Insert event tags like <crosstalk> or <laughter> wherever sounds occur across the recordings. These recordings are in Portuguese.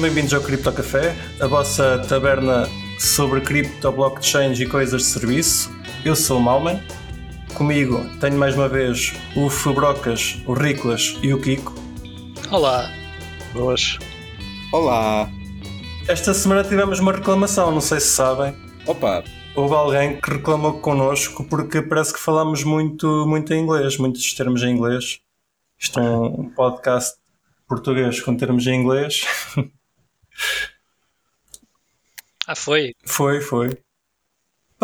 Sejam bem-vindos ao Cripto Café, a vossa taberna sobre cripto, blockchain e coisas de serviço. Eu sou o Malman. Comigo tenho mais uma vez o Fubrocas, o Riclas e o Kiko. Olá. Boas. Olá. Esta semana tivemos uma reclamação, não sei se sabem. Opa. Houve alguém que reclamou connosco porque parece que falamos muito, muito em inglês, muitos termos em inglês. Isto é um podcast português com termos em inglês. <laughs> Ah, foi? Foi, foi.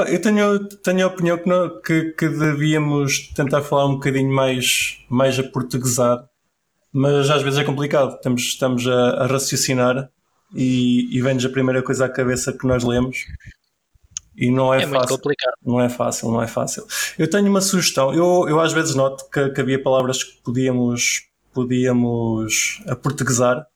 Eu tenho, tenho a opinião que, não, que, que, devíamos tentar falar um bocadinho mais, mais a portuguesar, mas às vezes é complicado. Estamos, estamos a, a raciocinar e, e vem-nos a primeira coisa à cabeça que nós lemos. E não é, é fácil. muito complicado. Não é fácil, não é fácil. Eu tenho uma sugestão. Eu, eu às vezes noto que, que havia palavras que podíamos podíamos aportuguesar,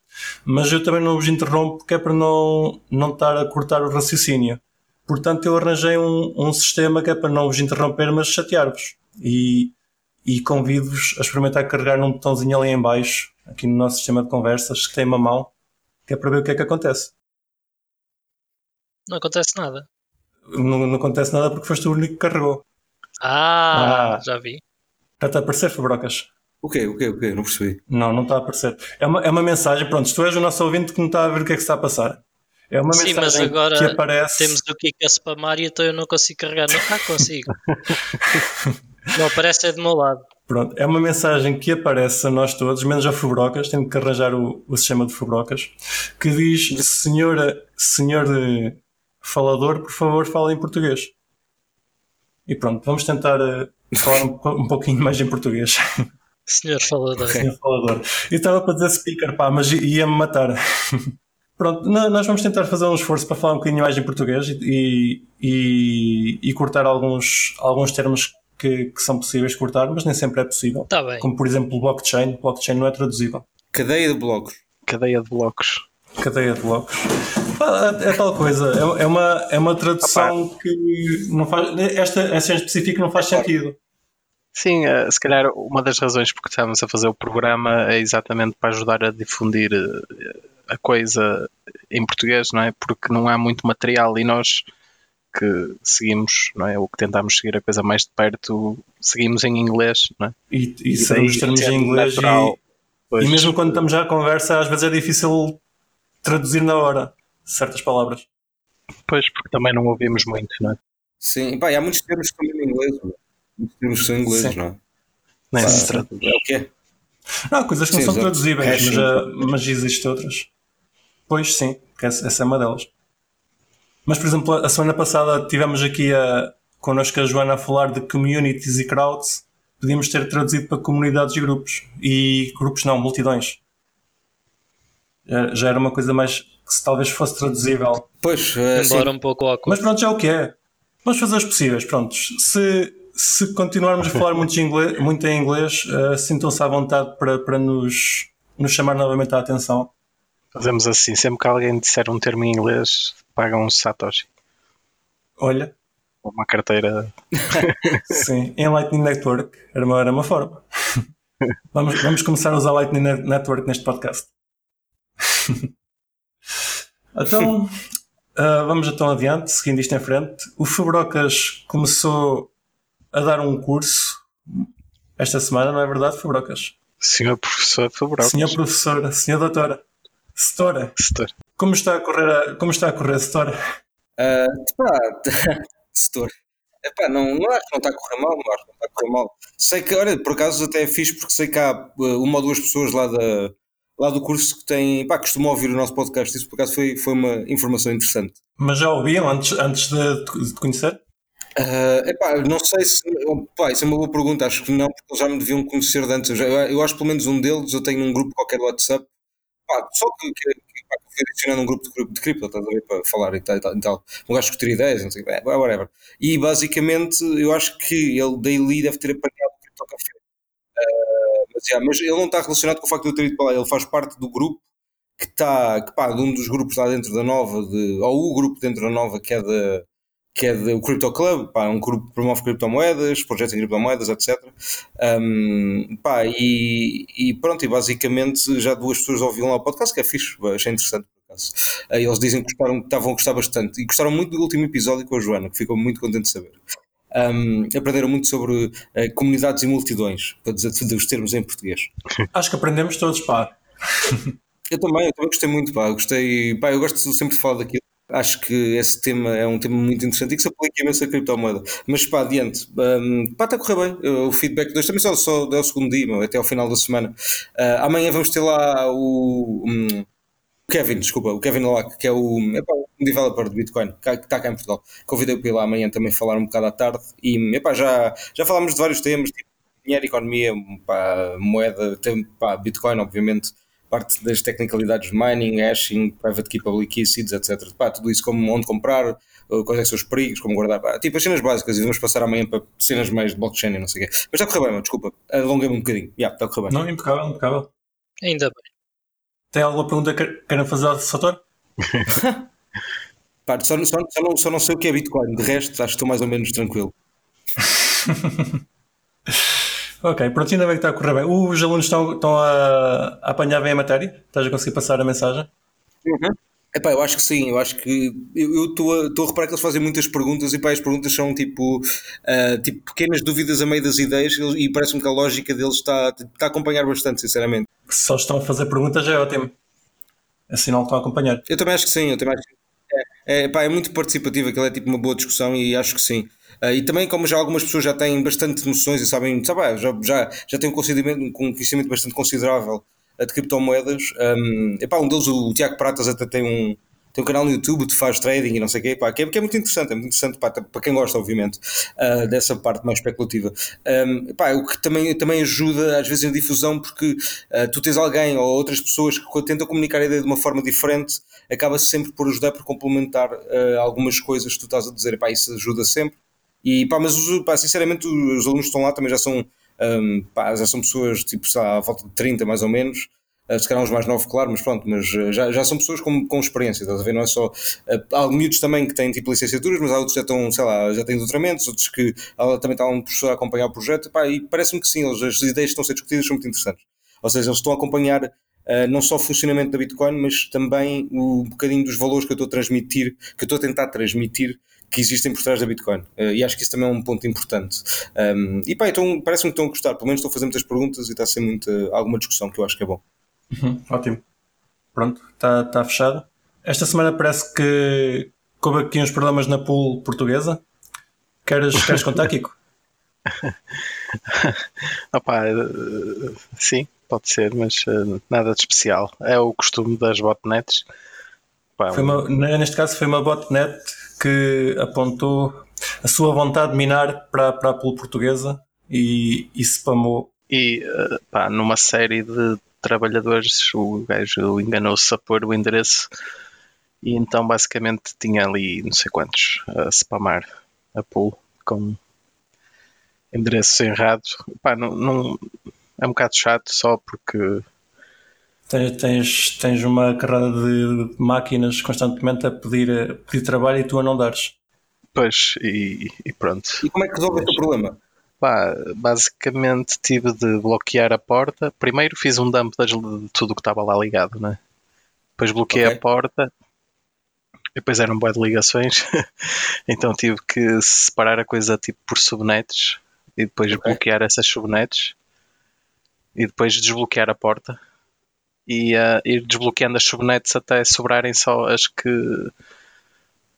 mas eu também não vos interrompo que é para não, não estar a cortar o raciocínio. Portanto, eu arranjei um, um sistema que é para não vos interromper, mas chatear-vos. E, e convido-vos a experimentar carregar num botãozinho ali em baixo, aqui no nosso sistema de conversas, que tem uma mão, que é para ver o que é que acontece. Não acontece nada. Não, não acontece nada porque foste o único que carregou. Ah, ah. já vi. Está a aparecer, Fabrocas? O quê? O quê? O quê? Não percebi. Não, não está a aparecer. É uma, é uma mensagem, pronto, tu és o nosso ouvinte que não está a ver o que é que está a passar. É uma Sim, mensagem mas agora que aparece. Temos o que é spamar e então eu não consigo carregar. Não, ah, consigo. <laughs> não aparece é do meu lado. Pronto, é uma mensagem que aparece a nós todos, menos a Fubrocas, tenho que arranjar o, o sistema de Fubrocas, que diz: Senhora, senhor falador, por favor, fale em português. E pronto, vamos tentar uh, falar um, um pouquinho mais em português. <laughs> Senhor falador. Senhor falador. Eu estava para dizer speaker, pá, mas ia-me matar. <laughs> Pronto, nós vamos tentar fazer um esforço para falar um bocadinho mais em português e, e, e cortar alguns, alguns termos que, que, são possíveis cortar, mas nem sempre é possível. Tá bem. Como por exemplo blockchain. Blockchain não é traduzível. Cadeia de blocos. Cadeia de blocos. Cadeia de blocos. É, é tal coisa. É, é, uma, é uma tradução Opa. que não faz. Esta, essa em específico não faz sentido. Sim, eh, se calhar uma das razões porque estamos a fazer o programa é exatamente para ajudar a difundir eh, a coisa em português, não é? Porque não há muito material e nós que seguimos, não é? O que tentamos seguir a coisa mais de perto, seguimos em inglês, não é? E, e, e sabemos termos em inglês natural, e, e, mesmo quando estamos já à conversa, às vezes é difícil traduzir na hora certas palavras. Pois, porque também não ouvimos muito, não é? Sim, pá, há muitos termos também em inglês, não é? Temos em inglês, não é? Nem se trata. É o quê? Não, coisas que não sim, são traduzíveis, mas, uh, mas existem outras. Pois sim, essa, essa é uma delas. Mas, por exemplo, a semana passada tivemos aqui a, connosco a Joana a falar de communities e crowds. Podíamos ter traduzido para comunidades e grupos. E grupos não, multidões. Já, era uma coisa mais que se talvez fosse traduzível. Pois, é, Embora um pouco awkward. Mas pronto, já é o que é. Vamos fazer os possíveis, prontos. Se se continuarmos a falar muito, inglês, muito em inglês, uh, sintam-se à vontade para, para nos, nos chamar novamente a atenção. Fazemos assim, sempre que alguém disser um termo em inglês, pagam um Satoshi. Olha. Uma carteira. <laughs> Sim, em Lightning Network era uma, era uma forma. <laughs> Vamos, vamos começar a usar Lightning Network neste podcast. <laughs> Então, uh, vamos então adiante, seguindo isto em frente. O Fubrocas começou a dar um curso esta semana, não é verdade, Fabrocas? Senhor professor Fabrocas. Senhor professora, senhor doutora. Setora. Setora. Como está a correr a, como está a correr a Setora? Uh, pá, <laughs> Setora. Epá, não, não acho que não está a correr mal, não acho que não está a correr mal. Sei que, olha, por acaso até é fixe porque sei que há uh, uma ou duas pessoas lá, da, lá do curso que têm, pá, costumam ouvir o nosso podcast, isso por acaso foi, foi uma informação interessante. Mas já ouviam antes, antes de, de conhecer? Uh, epá, não sei se. Pá, isso é uma boa pergunta, acho que não, porque eles já me deviam conhecer de antes. Eu, eu acho que pelo menos um deles eu tenho um grupo qualquer do WhatsApp, só que, que, que, fui adicionando um grupo de, de cripto, estás a ver, para falar e tal. E tal, e tal. Um gajo discutir ideias, não sei, whatever. E basicamente eu acho que ele daily deve ter apanhado o Cripto Café. Uh, mas, yeah, mas ele não está relacionado com o facto de eu ter ido para lá, ele faz parte do grupo que está, que pá, de um dos grupos lá dentro da Nova, de, ou o grupo dentro da Nova que é da que é do Crypto Club, pá, um grupo que promove criptomoedas, projetos em criptomoedas, etc. Um, pá, e, e, pronto, e basicamente já duas pessoas ouviram lá o podcast, que é fixe, achei interessante. Uh, eles dizem que gostaram, estavam a gostar bastante e gostaram muito do último episódio com a Joana, que ficou muito contente de saber. Um, aprenderam muito sobre uh, comunidades e multidões, para dizer os termos em português. <laughs> Acho que aprendemos todos, pá. eu também, eu também gostei muito, pá. Gostei, pá, eu gosto sempre de falar daquilo. Acho que esse tema é um tema muito interessante e que se aplica imenso a criptomoeda. Mas pá, adiante. Um, pá, está a correr bem. O feedback 2 também só, só é o segundo dia, meu, até ao final da semana. Uh, amanhã vamos ter lá o. Um, Kevin, desculpa, o Kevin Lack, que é o, epá, um developer de Bitcoin, que está cá em Portugal. Convidei-o para ir lá amanhã também falar um bocado à tarde. E epá, já, já falámos de vários temas, tipo dinheiro, economia, pá, moeda, tem, pá, Bitcoin, obviamente parte das tecnicalidades de mining, hashing, private key, public key, seeds, etc. Pá, tudo isso como onde comprar, quais é são os perigos, como guardar, pá, tipo as cenas básicas e vamos passar amanhã para cenas mais de blockchain e não sei o quê. Mas está a correr bem, mano, desculpa, alonguei-me um bocadinho. Já, yeah, está a correr bem. Não, impecável, impecável. Ainda bem. Tem alguma pergunta que queiram fazer ao Sator? <laughs> Pá, só, só, só, não, só não sei o que é Bitcoin, de resto acho que estou mais ou menos tranquilo. <laughs> Ok, pronto, ainda bem que está a correr bem. Os alunos estão, estão a, a apanhar bem a matéria? Estás a conseguir passar a mensagem? Uhum. Epá, eu acho que sim, eu acho que eu estou a, a reparar que eles fazem muitas perguntas e pá, as perguntas são tipo, uh, tipo pequenas dúvidas a meio das ideias e parece-me que a lógica deles está, está a acompanhar bastante, sinceramente. Se só estão a fazer perguntas é ótimo. É sinal que estão a acompanhar. Eu também acho que sim, eu também acho que é, é, pá, é muito participativo, aquilo é tipo uma boa discussão e acho que sim. Uh, e também, como já algumas pessoas já têm bastante noções e sabem, sabe, já, já, já têm um conhecimento, um conhecimento bastante considerável uh, de criptomoedas. Um, epá, um deles, o Tiago Pratas, até tem um, tem um canal no YouTube que faz trading e não sei o quê, pá, que, é, que é muito interessante, é muito interessante pá, para quem gosta, obviamente, uh, dessa parte mais especulativa. Um, pá, o que também, também ajuda às vezes em difusão, porque uh, tu tens alguém ou outras pessoas que tentam comunicar a ideia de uma forma diferente, acaba -se sempre por ajudar, por complementar uh, algumas coisas que tu estás a dizer, pá, isso ajuda sempre. E pá, mas pá, sinceramente os alunos que estão lá também já são, um, pá, já são pessoas tipo à volta de 30 mais ou menos. Uh, se calhar uns mais novos, claro, mas pronto, mas uh, já, já são pessoas com, com experiência, estás a ver? Não é só. Uh, há miúdos também que têm tipo licenciaturas, mas há outros que já estão, sei lá, já têm doutoramentos, outros que também está um professor a acompanhar o projeto, pá, e parece-me que sim, eles, as ideias que estão a ser discutidas são muito interessantes. Ou seja, eles estão a acompanhar uh, não só o funcionamento da Bitcoin, mas também o um bocadinho dos valores que eu estou a transmitir, que eu estou a tentar transmitir que existem por trás da Bitcoin. Uh, e acho que isso também é um ponto importante. Um, e pá, então parece-me que estão a gostar, pelo menos estou a fazer muitas perguntas e está a ser muita, alguma discussão que eu acho que é bom. Uhum, ótimo. Pronto, está tá fechado. Esta semana parece que houve aqui uns problemas na pool portuguesa. Queres, queres contar, <laughs> Kiko? <laughs> Opa, sim, pode ser, mas uh, nada de especial. É o costume das botnets. Opa, foi uma, neste caso foi uma botnet que apontou a sua vontade de minar para, para a pool portuguesa e, e spamou. E uh, pá, numa série de trabalhadores, o gajo enganou-se a pôr o endereço e então basicamente tinha ali não sei quantos a spamar a pool com endereços errados. Pá, não, não, é um bocado chato só porque Tens, tens, tens uma carrada de máquinas constantemente a pedir, a pedir trabalho e tu a não dares. Pois, e, e pronto. E como é que resolveste o problema? Pá, basicamente tive de bloquear a porta. Primeiro fiz um dump de tudo que estava lá ligado, né? Depois bloqueei okay. a porta. E depois eram boas de ligações. <laughs> então tive que separar a coisa tipo por subnets e depois okay. bloquear essas subnets e depois desbloquear a porta e uh, ir desbloqueando as subnets até sobrarem só as que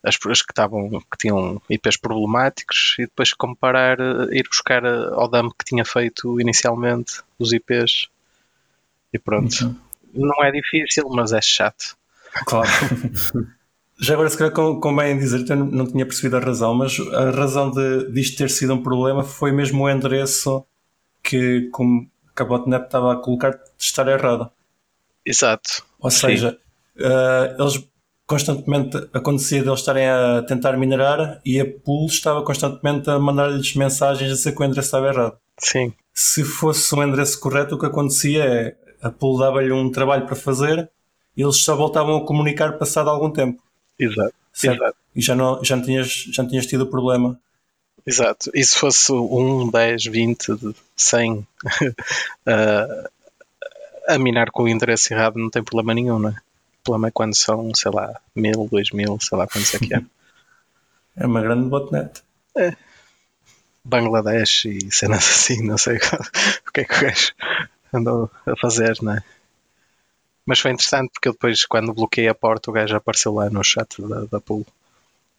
as, as que estavam que tinham IPs problemáticos e depois comparar, uh, ir buscar uh, ao dump que tinha feito inicialmente os IPs e pronto. Uhum. Não é difícil, mas é chato. Claro. <laughs> Já agora, se calhar convém dizer, eu não tinha percebido a razão, mas a razão de disto ter sido um problema foi mesmo o endereço que, como, que a botnet estava a colocar de estar errado. Exato. Ou seja, uh, eles constantemente acontecia de eles estarem a tentar minerar e a pool estava constantemente a mandar-lhes mensagens a dizer que o endereço estava errado. Sim. Se fosse um endereço correto, o que acontecia é a pool dava-lhe um trabalho para fazer e eles só voltavam a comunicar passado algum tempo. Exato. Exato. E já não, já, não tinhas, já não tinhas tido o problema. Exato. E se fosse 1, 10, 20, 100, uh, a minar com o endereço errado não tem problema nenhum, não é? problema é quando são, sei lá, mil, dois mil, sei lá quantos é que é. <laughs> É uma grande botnet. É. Bangladesh e cenas assim, não sei <laughs> o que é que o gajo andou a fazer, não é? Mas foi interessante porque eu depois, quando bloqueei a porta, o gajo apareceu lá no chat da, da pool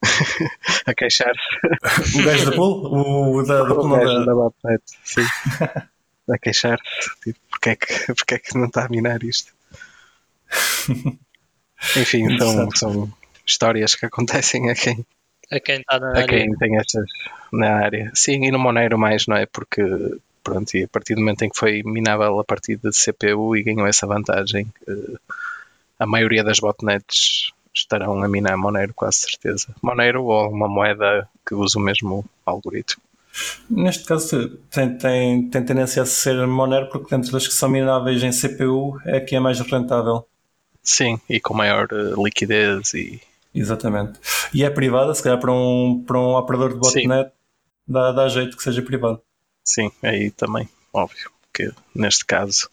<laughs> a queixar-se. O gajo da pool? O da, da o gajo da botnet, sim. a queixar-se. Tipo, porque é, que, <laughs> porque é que não está a minar isto? <laughs> Enfim, são, são histórias que acontecem a quem, a quem está na a área. quem tem estas na área. Sim, e no Monero mais, não é? Porque pronto, e a partir do momento em que foi minável a partir de CPU e ganhou essa vantagem, eh, a maioria das botnets estarão a minar Monero, quase certeza. Monero ou uma moeda que usa o mesmo algoritmo. Neste caso tem, tem, tem tendência a ser Monero porque dentro das que são mináveis em CPU é que é mais rentável. Sim, e com maior uh, liquidez e. Exatamente. E é privada, se calhar para um, para um operador de botnet dá, dá jeito que seja privado. Sim, aí também, óbvio, que neste caso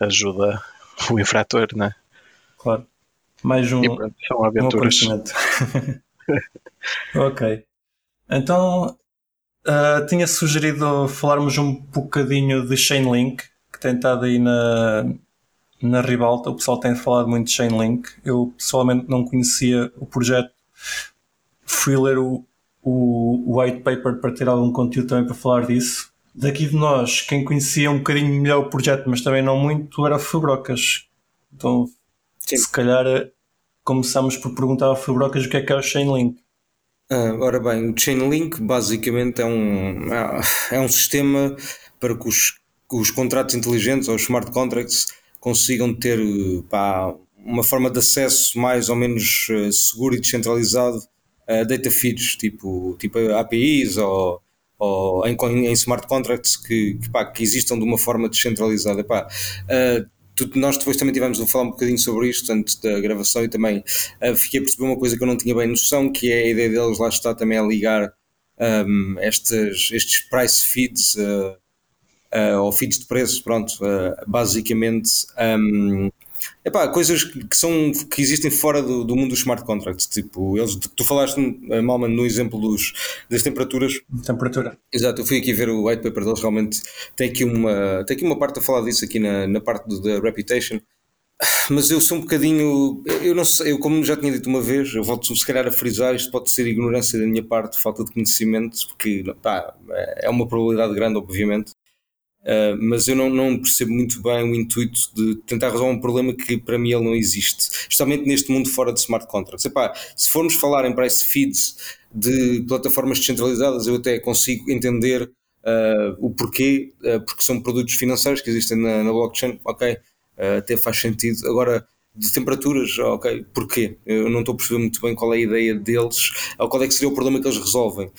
ajuda o infrator, né? Claro. Mais um, e pronto, são aventuras. Um <laughs> ok. Então uh, tinha sugerido falarmos um bocadinho de Chainlink, que tem estado aí na, na ribalta. O pessoal tem falado muito de Chainlink. Eu pessoalmente não conhecia o projeto. Fui ler o, o, white paper para ter algum conteúdo também para falar disso. Daqui de nós, quem conhecia um bocadinho melhor o projeto, mas também não muito, era o Fabrocas. Então, Sim. se calhar começamos por perguntar ao Fabrocas o que é que é o Chainlink. Ah, ora bem, o Chainlink basicamente é um, é um sistema para que os, os contratos inteligentes ou os smart contracts consigam ter pá, uma forma de acesso mais ou menos uh, seguro e descentralizado a data feeds, tipo, tipo APIs ou, ou em, em smart contracts que, que, pá, que, existam de uma forma descentralizada. Pá, uh, nós depois também tivemos a falar um bocadinho sobre isto antes da gravação e também uh, fiquei a perceber uma coisa que eu não tinha bem noção, que é a ideia deles lá está também a ligar um, estes, estes price feeds uh, uh, ou feeds de preços, pronto, basicamente um, Epá, coisas que, são, que existem fora do, do, mundo dos smart contracts. Tipo, eles, tu falaste, Malman, no exemplo dos, das temperaturas. Temperatura. Exato, eu fui aqui ver o white paper deles, realmente tem aqui uma, tem aqui uma parte a falar disso aqui na, na parte da reputation. Mas eu sou um bocadinho, eu não sei, eu como já tinha dito uma vez, eu volto se calhar a frisar, isto pode ser ignorância da minha parte, falta de conhecimento, porque pá, é uma probabilidade grande, obviamente, Uh, mas eu não, não, percebo muito bem o intuito de tentar resolver um problema que para mim ele não existe, especialmente neste mundo fora de smart contracts. Epá, se formos falar em price feeds de plataformas descentralizadas, eu até consigo entender uh, o porquê, uh, porque são produtos financeiros que existem na, na blockchain, ok, até faz sentido. Agora, de temperaturas, ok, porquê? Eu não estou a perceber muito bem qual é a ideia deles, ou qual é que seria o problema que eles resolvem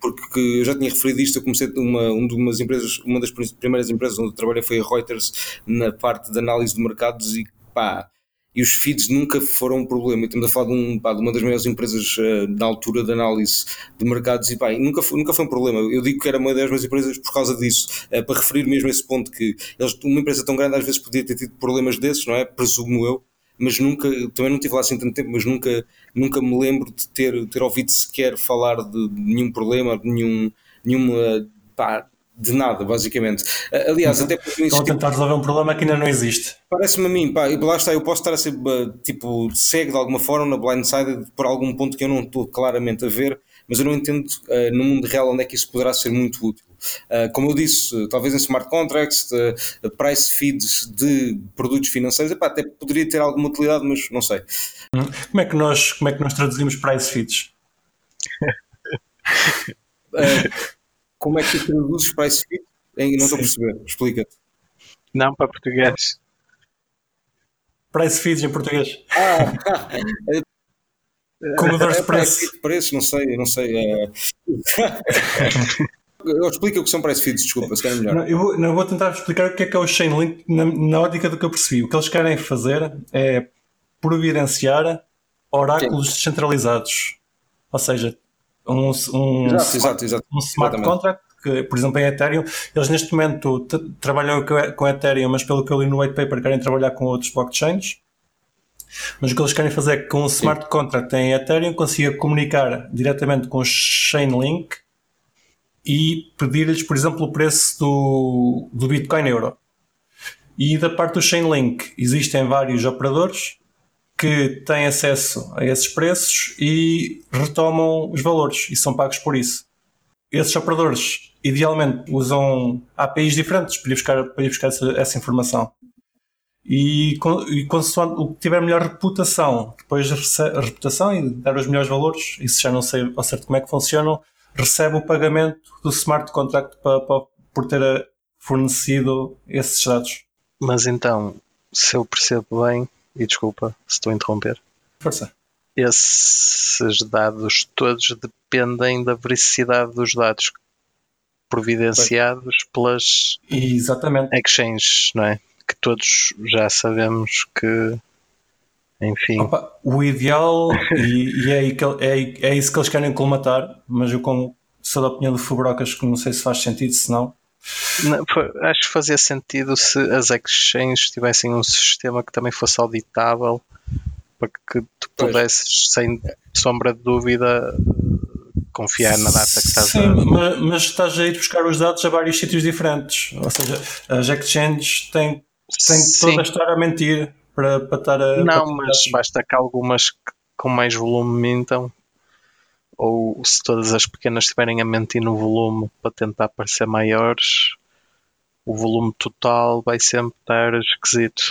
porque eu já tinha referido isto, eu comecei uma, uma das empresas, uma das primeiras empresas onde trabalhei foi a Reuters na parte de análise de mercados e pá, e os feeds nunca foram um problema. E estamos a falar de, um, pá, de uma das maiores empresas uh, na altura de análise de mercados e pá, e nunca, foi, nunca foi um problema. Eu digo que era uma das maiores empresas por causa disso, uh, para referir mesmo esse ponto que eles, uma empresa tão grande às vezes podia ter tido problemas desses, não é? Presumo eu mas nunca, também não tive lá assim tanto tempo, mas nunca, nunca me lembro de ter, ter ouvido sequer falar de, nenhum problema, de nenhum, nenhuma, pá, de nada, basicamente. Aliás, até porque Estão a tentar resolver um problema que ainda não existe. Parece-me a mim, pá, lá está, eu posso estar a ser tipo cego de alguma forma na blindside por algum ponto que eu não estou claramente a ver, mas eu não entendo uh, no mundo real onde é que isso poderá ser muito útil. Uh, como eu disse, talvez em smart contracts, uh, price feeds de produtos financeiros, epá, até poderia ter alguma utilidade, mas não sei. Hum. Como é que nós, como é que nós traduzimos price feeds? como é que tu traduzes price feed? Não estou a perceber, explica-te. Não, para português. Price feeds em português. Ah, Commodore é, Express. É, preços, não sei, não sei. É... <laughs> Eu explico o que são price feeds, desculpa, se calhar melhor. Não, eu vou, não, vou tentar explicar o que é que é o Chainlink na, na ótica do que eu percebi. O que eles querem fazer é providenciar oráculos Sim. descentralizados. Ou seja, um, um, exato, smart, exato, exato. um smart contract que, por exemplo, em Ethereum, eles neste momento trabalham com Ethereum, mas pelo que eu li no white paper querem trabalhar com outros blockchains Mas o que eles querem fazer é que com o smart Sim. contract em Ethereum consiga comunicar diretamente com o Chainlink e pedir-lhes, por exemplo, o preço do, do Bitcoin Euro. E da parte do Chainlink existem vários operadores que têm acesso a esses preços e retomam os valores e são pagos por isso. Esses operadores idealmente usam APIs diferentes para ir buscar, para ir buscar essa, essa informação. E, e consoante o que tiver melhor reputação, depois reputação e dar os melhores valores, isso já não sei ao certo como é que funcionam, recebe o pagamento do smart contract para, para, por ter fornecido esses dados. Mas então, se eu percebo bem, e desculpa se estou a interromper. Força. Esses dados todos dependem da veracidade dos dados providenciados pelas Exatamente. exchanges, não é? Que todos já sabemos que enfim. Opa, o ideal, e, e é, aí que, é, é isso que eles querem colmatar, mas eu como sou da opinião do Fubrocas que não sei se faz sentido, se não. não acho que fazia sentido se as exchanges tivessem um sistema que também fosse auditável para que tu pudesses, sem sombra de dúvida, confiar na data que estás Sim, a... mas, mas estás a ir buscar os dados a vários sítios diferentes. Ou seja, as exchanges têm, têm toda a estar a mentir para, para estar a. Não, mas basta que algumas com mais volume mintam, ou se todas as pequenas estiverem a mentir no volume para tentar parecer maiores, o volume total vai sempre estar esquisito.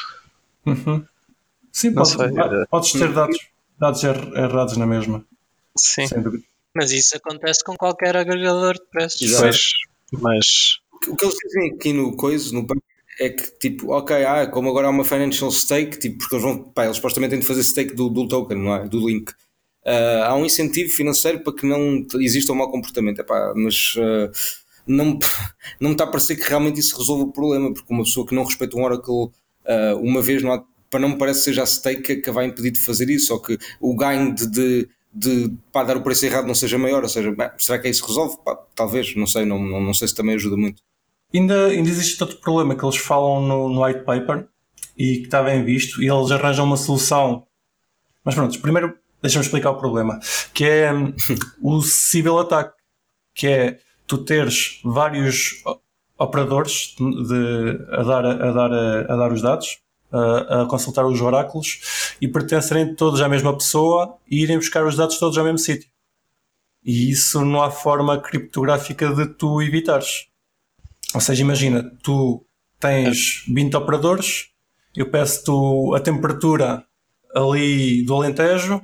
Uhum. Sim, pode, sei, é- podes ter dados, dados er, errados na mesma. Sim. Mas isso acontece com qualquer agregador de preços. Pois, mas. O que eles dizem aqui no coisa, no é que tipo, ok, ah, como agora há uma financial stake, tipo, porque eles vão, pá, eles supostamente têm de fazer stake do, do token, não é? Do link. Uh, há um incentivo financeiro para que não exista um mau comportamento, epá, mas uh, não, <laughs> não me está a parecer que realmente isso resolve o problema, porque uma pessoa que não respeita um Oracle uh, uma vez, não há, para não me parece que seja a stake que vai impedir de fazer isso, ou que o ganho de, de, de pá, dar o preço errado não seja maior, ou seja, será que é isso resolve? Pá, talvez, não sei, não, não, não sei se também ajuda muito. Ainda, ainda existe outro problema que eles falam no, no white paper e que está bem visto, e eles arranjam uma solução. Mas pronto, primeiro deixa-me explicar o problema, que é hum, o civil attack, que é tu teres vários operadores de, a, dar, a, dar, a, dar os dados, a, a, consultar os oráculos e pertencerem todos à mesma pessoa e irem buscar os dados todos ao mesmo sítio. E isso não há forma criptográfica de tu evitares. Ou seja, imagina, tu tens 20 operadores, eu peço-te a temperatura ali do Alentejo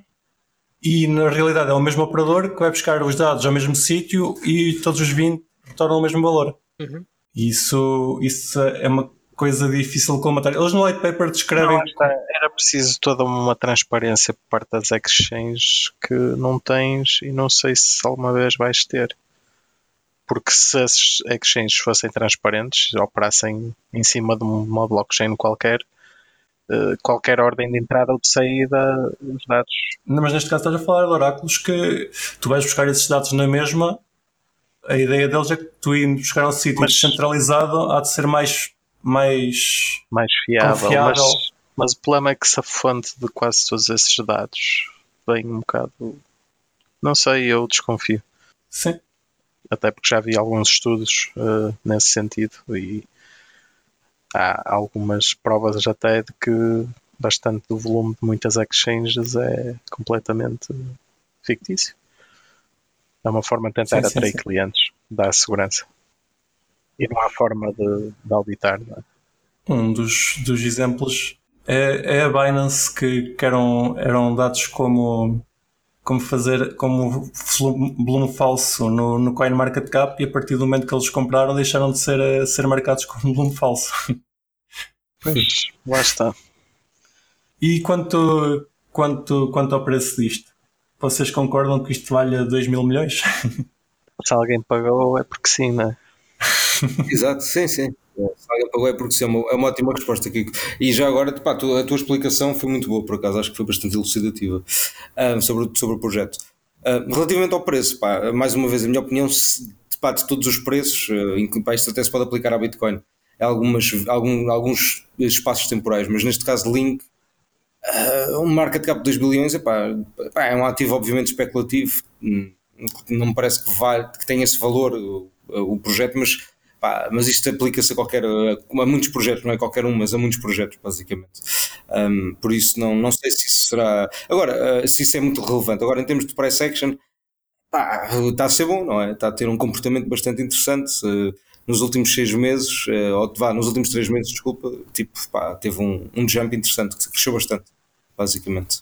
e na realidade é o mesmo operador que vai buscar os dados ao mesmo sítio e todos os 20 retornam o mesmo valor. Uhum. Isso, isso é uma coisa difícil de colmatar. Eles no white paper descrevem. Não, está, era preciso toda uma transparência por parte das exchanges que não tens e não sei se alguma vez vais ter porque se as exchanges fossem transparentes, operassem em cima de uma blockchain qualquer, eh, qualquer ordem de entrada ou de saída, os dados. Não, mas neste caso estás a falar de oráculos que tu vais buscar esses dados na mesma. A ideia deles é que tu indo buscar um sítio mas, descentralizado há de ser mais, mais, mais fiável. Mas, mas o problema é que se a fonte de quase todos esses dados vem um bocado. Não sei, eu desconfio. Sim até porque já vi alguns estudos uh, nesse sentido e há algumas provas até de que bastante do volume de muitas exchanges é completamente fictício. É uma forma de tentar sim, atrair sim, sim. clientes, dar segurança. E não há forma de, de auditar. É? Um dos, dos exemplos é, é a Binance que, que eram, eram dados como como fazer como volume falso no, no CoinMarketCap e a partir do momento que eles compraram deixaram de ser, eh, ser marcados como <laughs> volume falso. Pois, lá está. E quanto, quanto, quanto ao preço disto? Vocês concordam que isto valha 2 mil milhões? <laughs> Se alguém pagou é porque sim, não é? <laughs> Exato, sim, sim. Se é porque é uma, é uma ótima resposta, Kiko. E já agora, pá, a tua explicação foi muito boa, por acaso, acho que foi bastante elucidativa uh, sobre, sobre o projeto. Uh, relativamente ao preço, pá, mais uma vez, a minha opinião, se, pá, de todos os preços, uh, pá, isto até se pode aplicar à Bitcoin, algumas, algum, alguns espaços temporais, mas neste caso, Link, Uh, um market cap de 2 bilhões epá, epá, é um ativo obviamente especulativo hum, não me parece que, que tenha esse valor o, o projeto, mas, pá, mas isto aplica-se a qualquer a muitos projetos, não é qualquer um, mas a muitos projetos basicamente um, por isso não, não sei se isso será agora, uh, se isso é muito relevante agora em termos de price action pá, está a ser bom, não é? está a ter um comportamento bastante interessante nos últimos seis meses, uh, ou vá, nos últimos três meses, desculpa, tipo, pá, teve um, um jump interessante, que cresceu bastante, basicamente.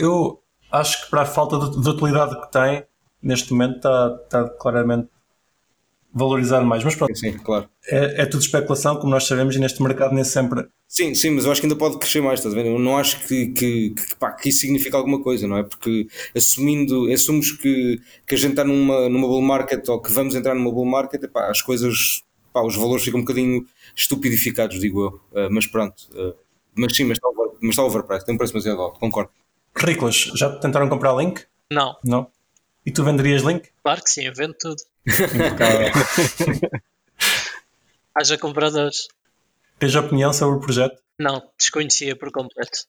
Eu acho que para a falta de, de utilidade que tem, neste momento está, está claramente valorizado mais. Mas pronto, sim, claro. é, é tudo especulação, como nós sabemos, e neste mercado nem sempre. Sim, sim, mas eu acho que ainda pode crescer mais, estás a ver? Eu não acho que, que, que, pá, que isso significa alguma coisa, não é? Porque assumindo, assumos que, que a gente está numa, numa bull market ou que vamos entrar numa bull market, epá, as coisas, pá, os valores ficam um bocadinho estupidificados, digo eu. Uh, mas pronto, uh, mas sim, mas está, over, mas está overpriced, tem um preço demasiado alto, concordo. Riclas, já tentaram comprar Link? Não. Não? E tu venderias Link? Claro que sim, eu vendo tudo. <laughs> <laughs> Haja compradores. Tens opinião sobre o projeto? Não, desconhecia por completo.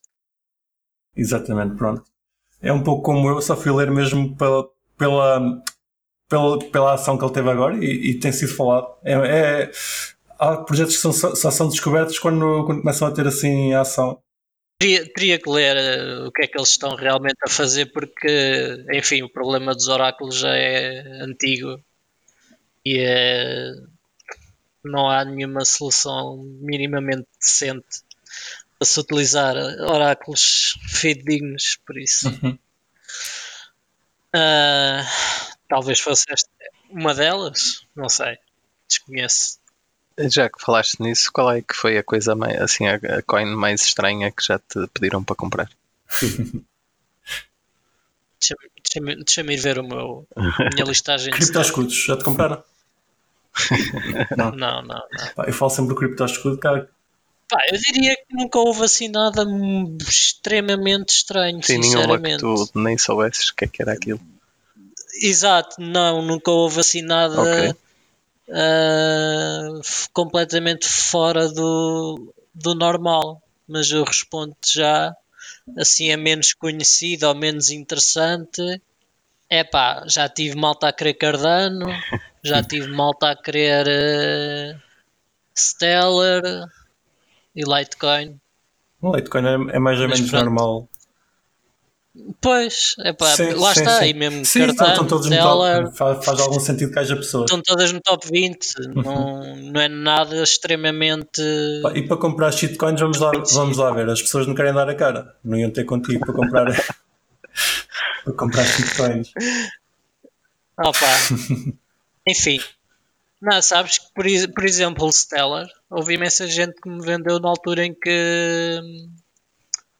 Exatamente, pronto. É um pouco como eu, só fui ler mesmo pela, pela, pela, pela ação que ele teve agora e, e tem sido falado. É, é, há projetos que são, só são descobertos quando, quando começam a ter assim a ação. Teria, teria, que ler uh, o que é que eles estão realmente a fazer, porque, enfim, o problema dos oráculos já é antigo e é, não há nenhuma solução minimamente decente a se utilizar oráculos fidedignos, por isso. Uhum. Uh, talvez fosse esta uma delas, não sei, desconheço. Já que falaste nisso, qual é que foi a coisa mais, assim, a, a coin mais estranha que já te pediram para comprar? Deixa-me <laughs> deixa ir ver o meu, a minha listagem. <laughs> Criptoscudos, já te compraram? <laughs> não. não, não, não. Pá, eu falo sempre do criptoscudo, cara. Pá, eu diria que nunca houve assim nada extremamente estranho, Sim, sinceramente. Nenhuma que tu nem soubesses o que é que era aquilo. Exato, não, nunca houve assim nada. Okay uh, completamente fora do, do normal. Mas eu respondo já assim é menos conhecido ou menos interessante. É pá, já tive malta a querer Cardano, <laughs> já tive malta a querer uh, Stellar e Litecoin. O Litecoin é, é mais ou menos normal. Pois, epá, sim, lá sim, está, sim. e mesmo sim, Cardano, estão todos Zeller, no top, faz, faz, algum sentido que haja pessoas. Estão todas no top 20, uhum. não, não é nada extremamente. E para comprar shitcoins, vamos lá, vamos lá ver, as pessoas não querem dar a cara, não iam ter contigo para comprar, <laughs> para comprar shitcoins. Opa, enfim, não, sabes que por, por exemplo, o Stellar, houve imensa gente que me vendeu na altura em que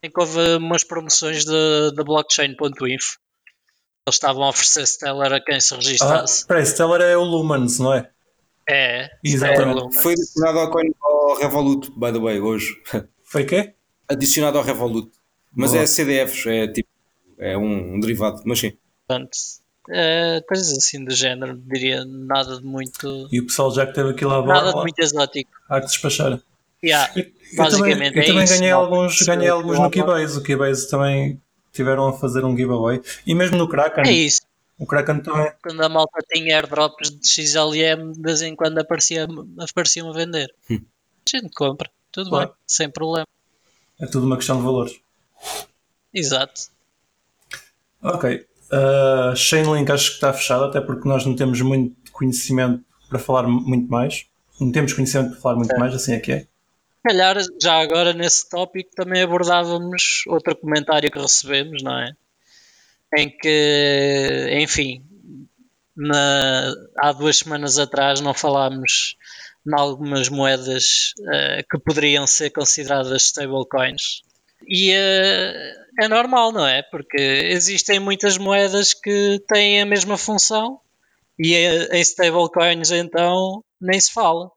em que houve umas promoções da blockchain.info. Eles estavam a oferecer Stellar a quem se registrasse. Ah, peraí, Stellar é o Lumens, não é? É, exatamente. É Foi adicionado ao, coin, ao Revolut, by the way, hoje. Foi quê? Adicionado ao Revolut. Mas Boa. é CDFs, é tipo, é um, um derivado, mas sim. Portanto, é, coisas assim do género, diria nada de muito. E o pessoal já que teve aquilo lá Nada de muito exótico. Há que despachar. Yeah, eu, eu também, eu também isso, ganhei alguns, ganhei alguns no Keybase. O Keybase também tiveram a fazer um giveaway. E mesmo no Kraken. É isso. O Kraken também. Quando a malta tinha airdrops de XLM, de vez em quando aparecia, apareciam a vender. Hum. A gente compra, tudo claro. bem, sem problema. É tudo uma questão de valores. Exato. Ok. Uh, Chainlink acho que está fechado, até porque nós não temos muito conhecimento para falar muito mais. Não temos conhecimento para falar muito é. mais, assim é que é calhar, já agora nesse tópico, também abordávamos outro comentário que recebemos, não é? Em que, enfim, na, há duas semanas atrás não falámos em algumas moedas uh, que poderiam ser consideradas stablecoins. E uh, é normal, não é? Porque existem muitas moedas que têm a mesma função e uh, em stablecoins então nem se fala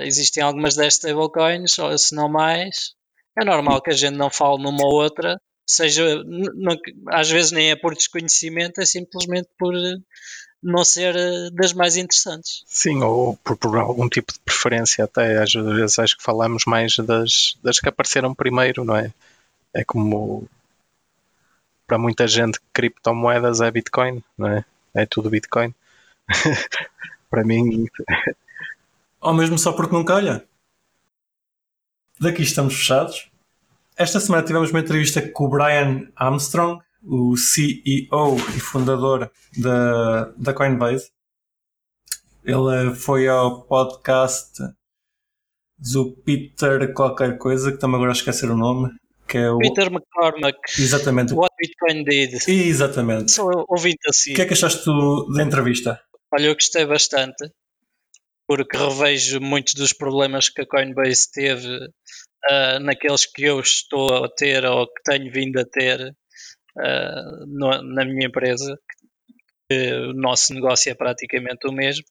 existem algumas destas stablecoins, ou se não mais. É normal que a gente não fale numa ou outra, seja, às vezes nem é por desconhecimento, é simplesmente por não ser eh, das mais interessantes. Sim, ou por, por algum tipo de preferência até. Às vezes acho que falamos mais das, das que apareceram primeiro, não é? é como para muita gente criptomoedas é Bitcoin, não é? É tudo Bitcoin. <laughs> para mim. Ou mesmo só porque não calha. Daqui estamos fechados. Esta semana tivemos uma entrevista com o Brian Armstrong, o CEO e fundador da, da Coinbase. Ele foi ao podcast do Peter qualquer coisa, que também agora esquecer o nome, que é o... Peter McCormack. Exatamente. What Bitcoin Did. Exatamente. Sou ouvinte assim. O que é que achaste da entrevista? Olha, eu gostei bastante, porque revejo muitos dos problemas que a Coinbase teve uh, naqueles que eu estou a ter ou que tenho vindo a ter uh, no, na minha empresa. O nosso negócio é praticamente o mesmo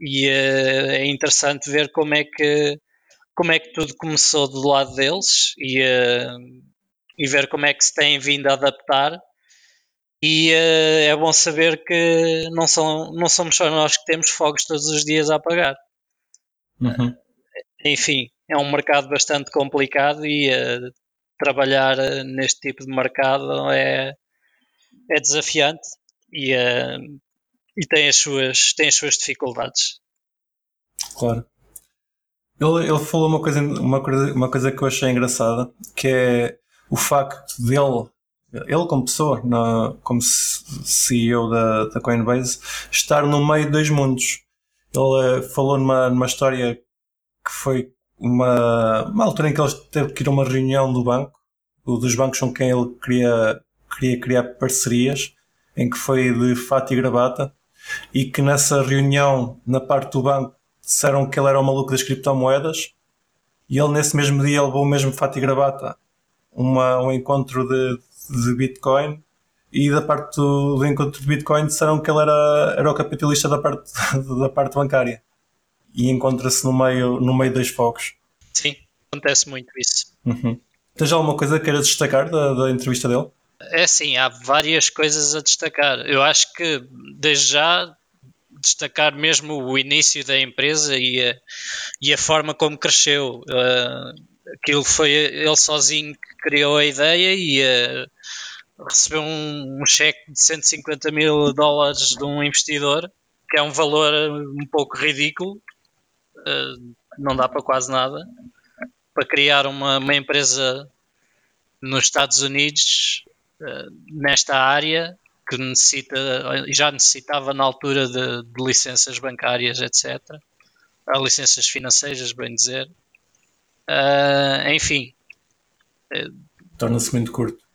e uh, é interessante ver como é que como é que tudo começou do lado deles e, uh, e ver como é que se têm vindo a adaptar e uh, é bom saber que não, são, não somos só nós que temos fogos todos os dias a apagar. Uhum. Enfim, é um mercado bastante complicado e trabalhar neste tipo de mercado é, é desafiante e, e tem as suas, tem as suas dificuldades. Claro. Ele, ele falou uma coisa, uma, coisa, uma coisa que eu achei engraçada, que é o facto dele, ele como pessoa, na, como CEO da, da Coinbase, estar no meio de dois mundos. Ele eh, falou numa, numa história que foi uma, uma altura em que ele teve que ir a uma reunião do banco, dos bancos com quem ele queria, queria criar parcerias, em que foi de fato e gravata, e que nessa reunião, na parte do banco, disseram que ele era o maluco das criptomoedas. E ele nesse mesmo dia levou o mesmo fato e gravata. Uma, um encontro de, de Bitcoin e da parte do, do, encontro de Bitcoin disseram que ele era, era o capitalista da parte, <laughs> da parte bancária e encontra-se no meio, no meio dos fogos. Sim, acontece muito isso. Uhum. Tens alguma coisa que queiras destacar da, da entrevista dele? É sim, há várias coisas a destacar. Eu acho que desde já destacar mesmo o início da empresa e a, e a forma como cresceu. Uh, aquilo foi ele sozinho que criou a ideia e uh, recebeu um, um, cheque de 150 mil dólares de um investidor, que é um valor um pouco ridículo, uh, não dá para quase nada, para criar uma, uma empresa nos Estados Unidos nesta área que necessita, já necessitava na altura de, de licenças bancárias, etc. Ou licenças financeiras, bem dizer. Uh, enfim. Torna-se muito curto.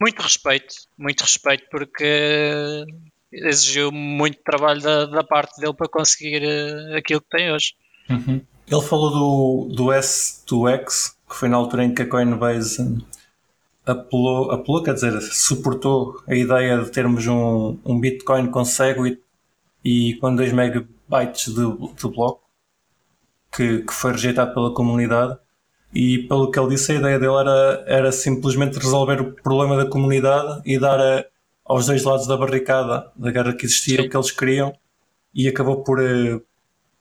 Muito respeito, muito respeito, porque exigiu muito trabalho da, da parte dele para conseguir uh, aquilo que tem hoje. Uhum. Ele falou do, do S2X, que foi na altura em que a Coinbase apelou, apelou, quer dizer, suportou a ideia de termos um, um Bitcoin com Segwit e com 2 megabytes de, de bloco, que, que foi rejeitado pela comunidade. E pelo que ele disse, a ideia dele era, era simplesmente resolver o problema da comunidade e dar a, aos dois lados da barricada da guerra que existia o que eles queriam e acabou por, eh,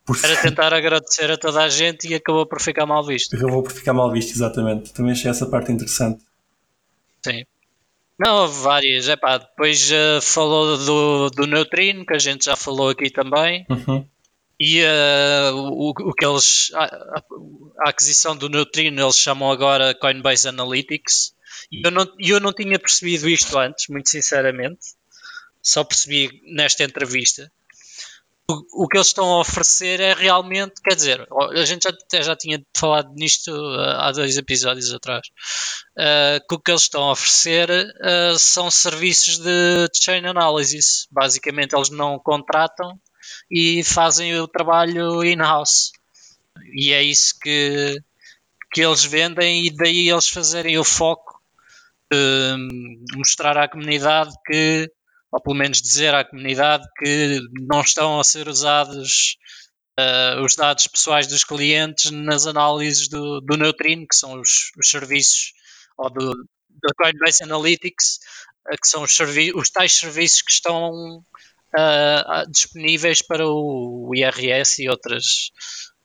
por Era tentar agradecer a toda a gente e acabou por ficar mal visto. Acabou por ficar mal visto, exatamente. Também achei essa parte interessante. Sim. Não, várias. Epá, depois uh, falou do, do Neutrino, que a gente já falou aqui também. Uhum. E uh, o, o que eles. A, a, aquisição do Neutrino eles chamam agora Coinbase Analytics. E eu não, eu não tinha percebido isto antes, muito sinceramente. Só percebi nesta entrevista o, que eles estão a oferecer é realmente, quer dizer, a gente já, até já tinha falado nisto uh, há dois episódios atrás, uh, que o que eles estão a oferecer uh, são serviços de chain analysis. Basicamente, eles não contratam e fazem o trabalho in-house. E é isso que, que eles vendem, e daí eles fazerem o foco de mostrar à comunidade que ou pelo menos dizer à comunidade que não estão a ser usados uh, os dados pessoais dos clientes nas análises do, do Neutrino, que são os, os serviços, ou do, do Coinbase Analytics, uh, que são os, os, tais serviços que estão uh, disponíveis para o, IRS e outras,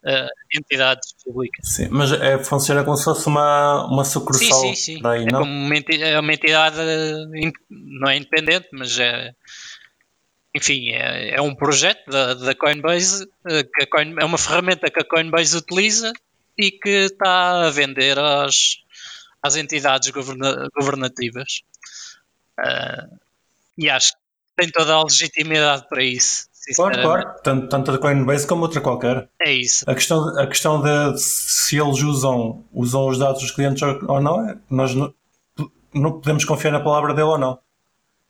uh, entidades públicas. Sim, mas é, funciona como se fosse uma, uma sucursal sim, sim, sim. Aí, é como uma entidade, é uma entidade não é independente, mas é enfim, é, é um projeto da, da Coinbase, que Coin, é uma ferramenta que a Coinbase utiliza e que está a vender às, às entidades governa, governativas. Uh, e acho que tem toda a legitimidade para isso. Claro, claro. Tanto, tanto a Coinbase como outra qualquer. É isso. A questão, a questão de se eles usam, usam os dados dos clientes ou não, é, nós não, não podemos confiar na palavra dele ou não.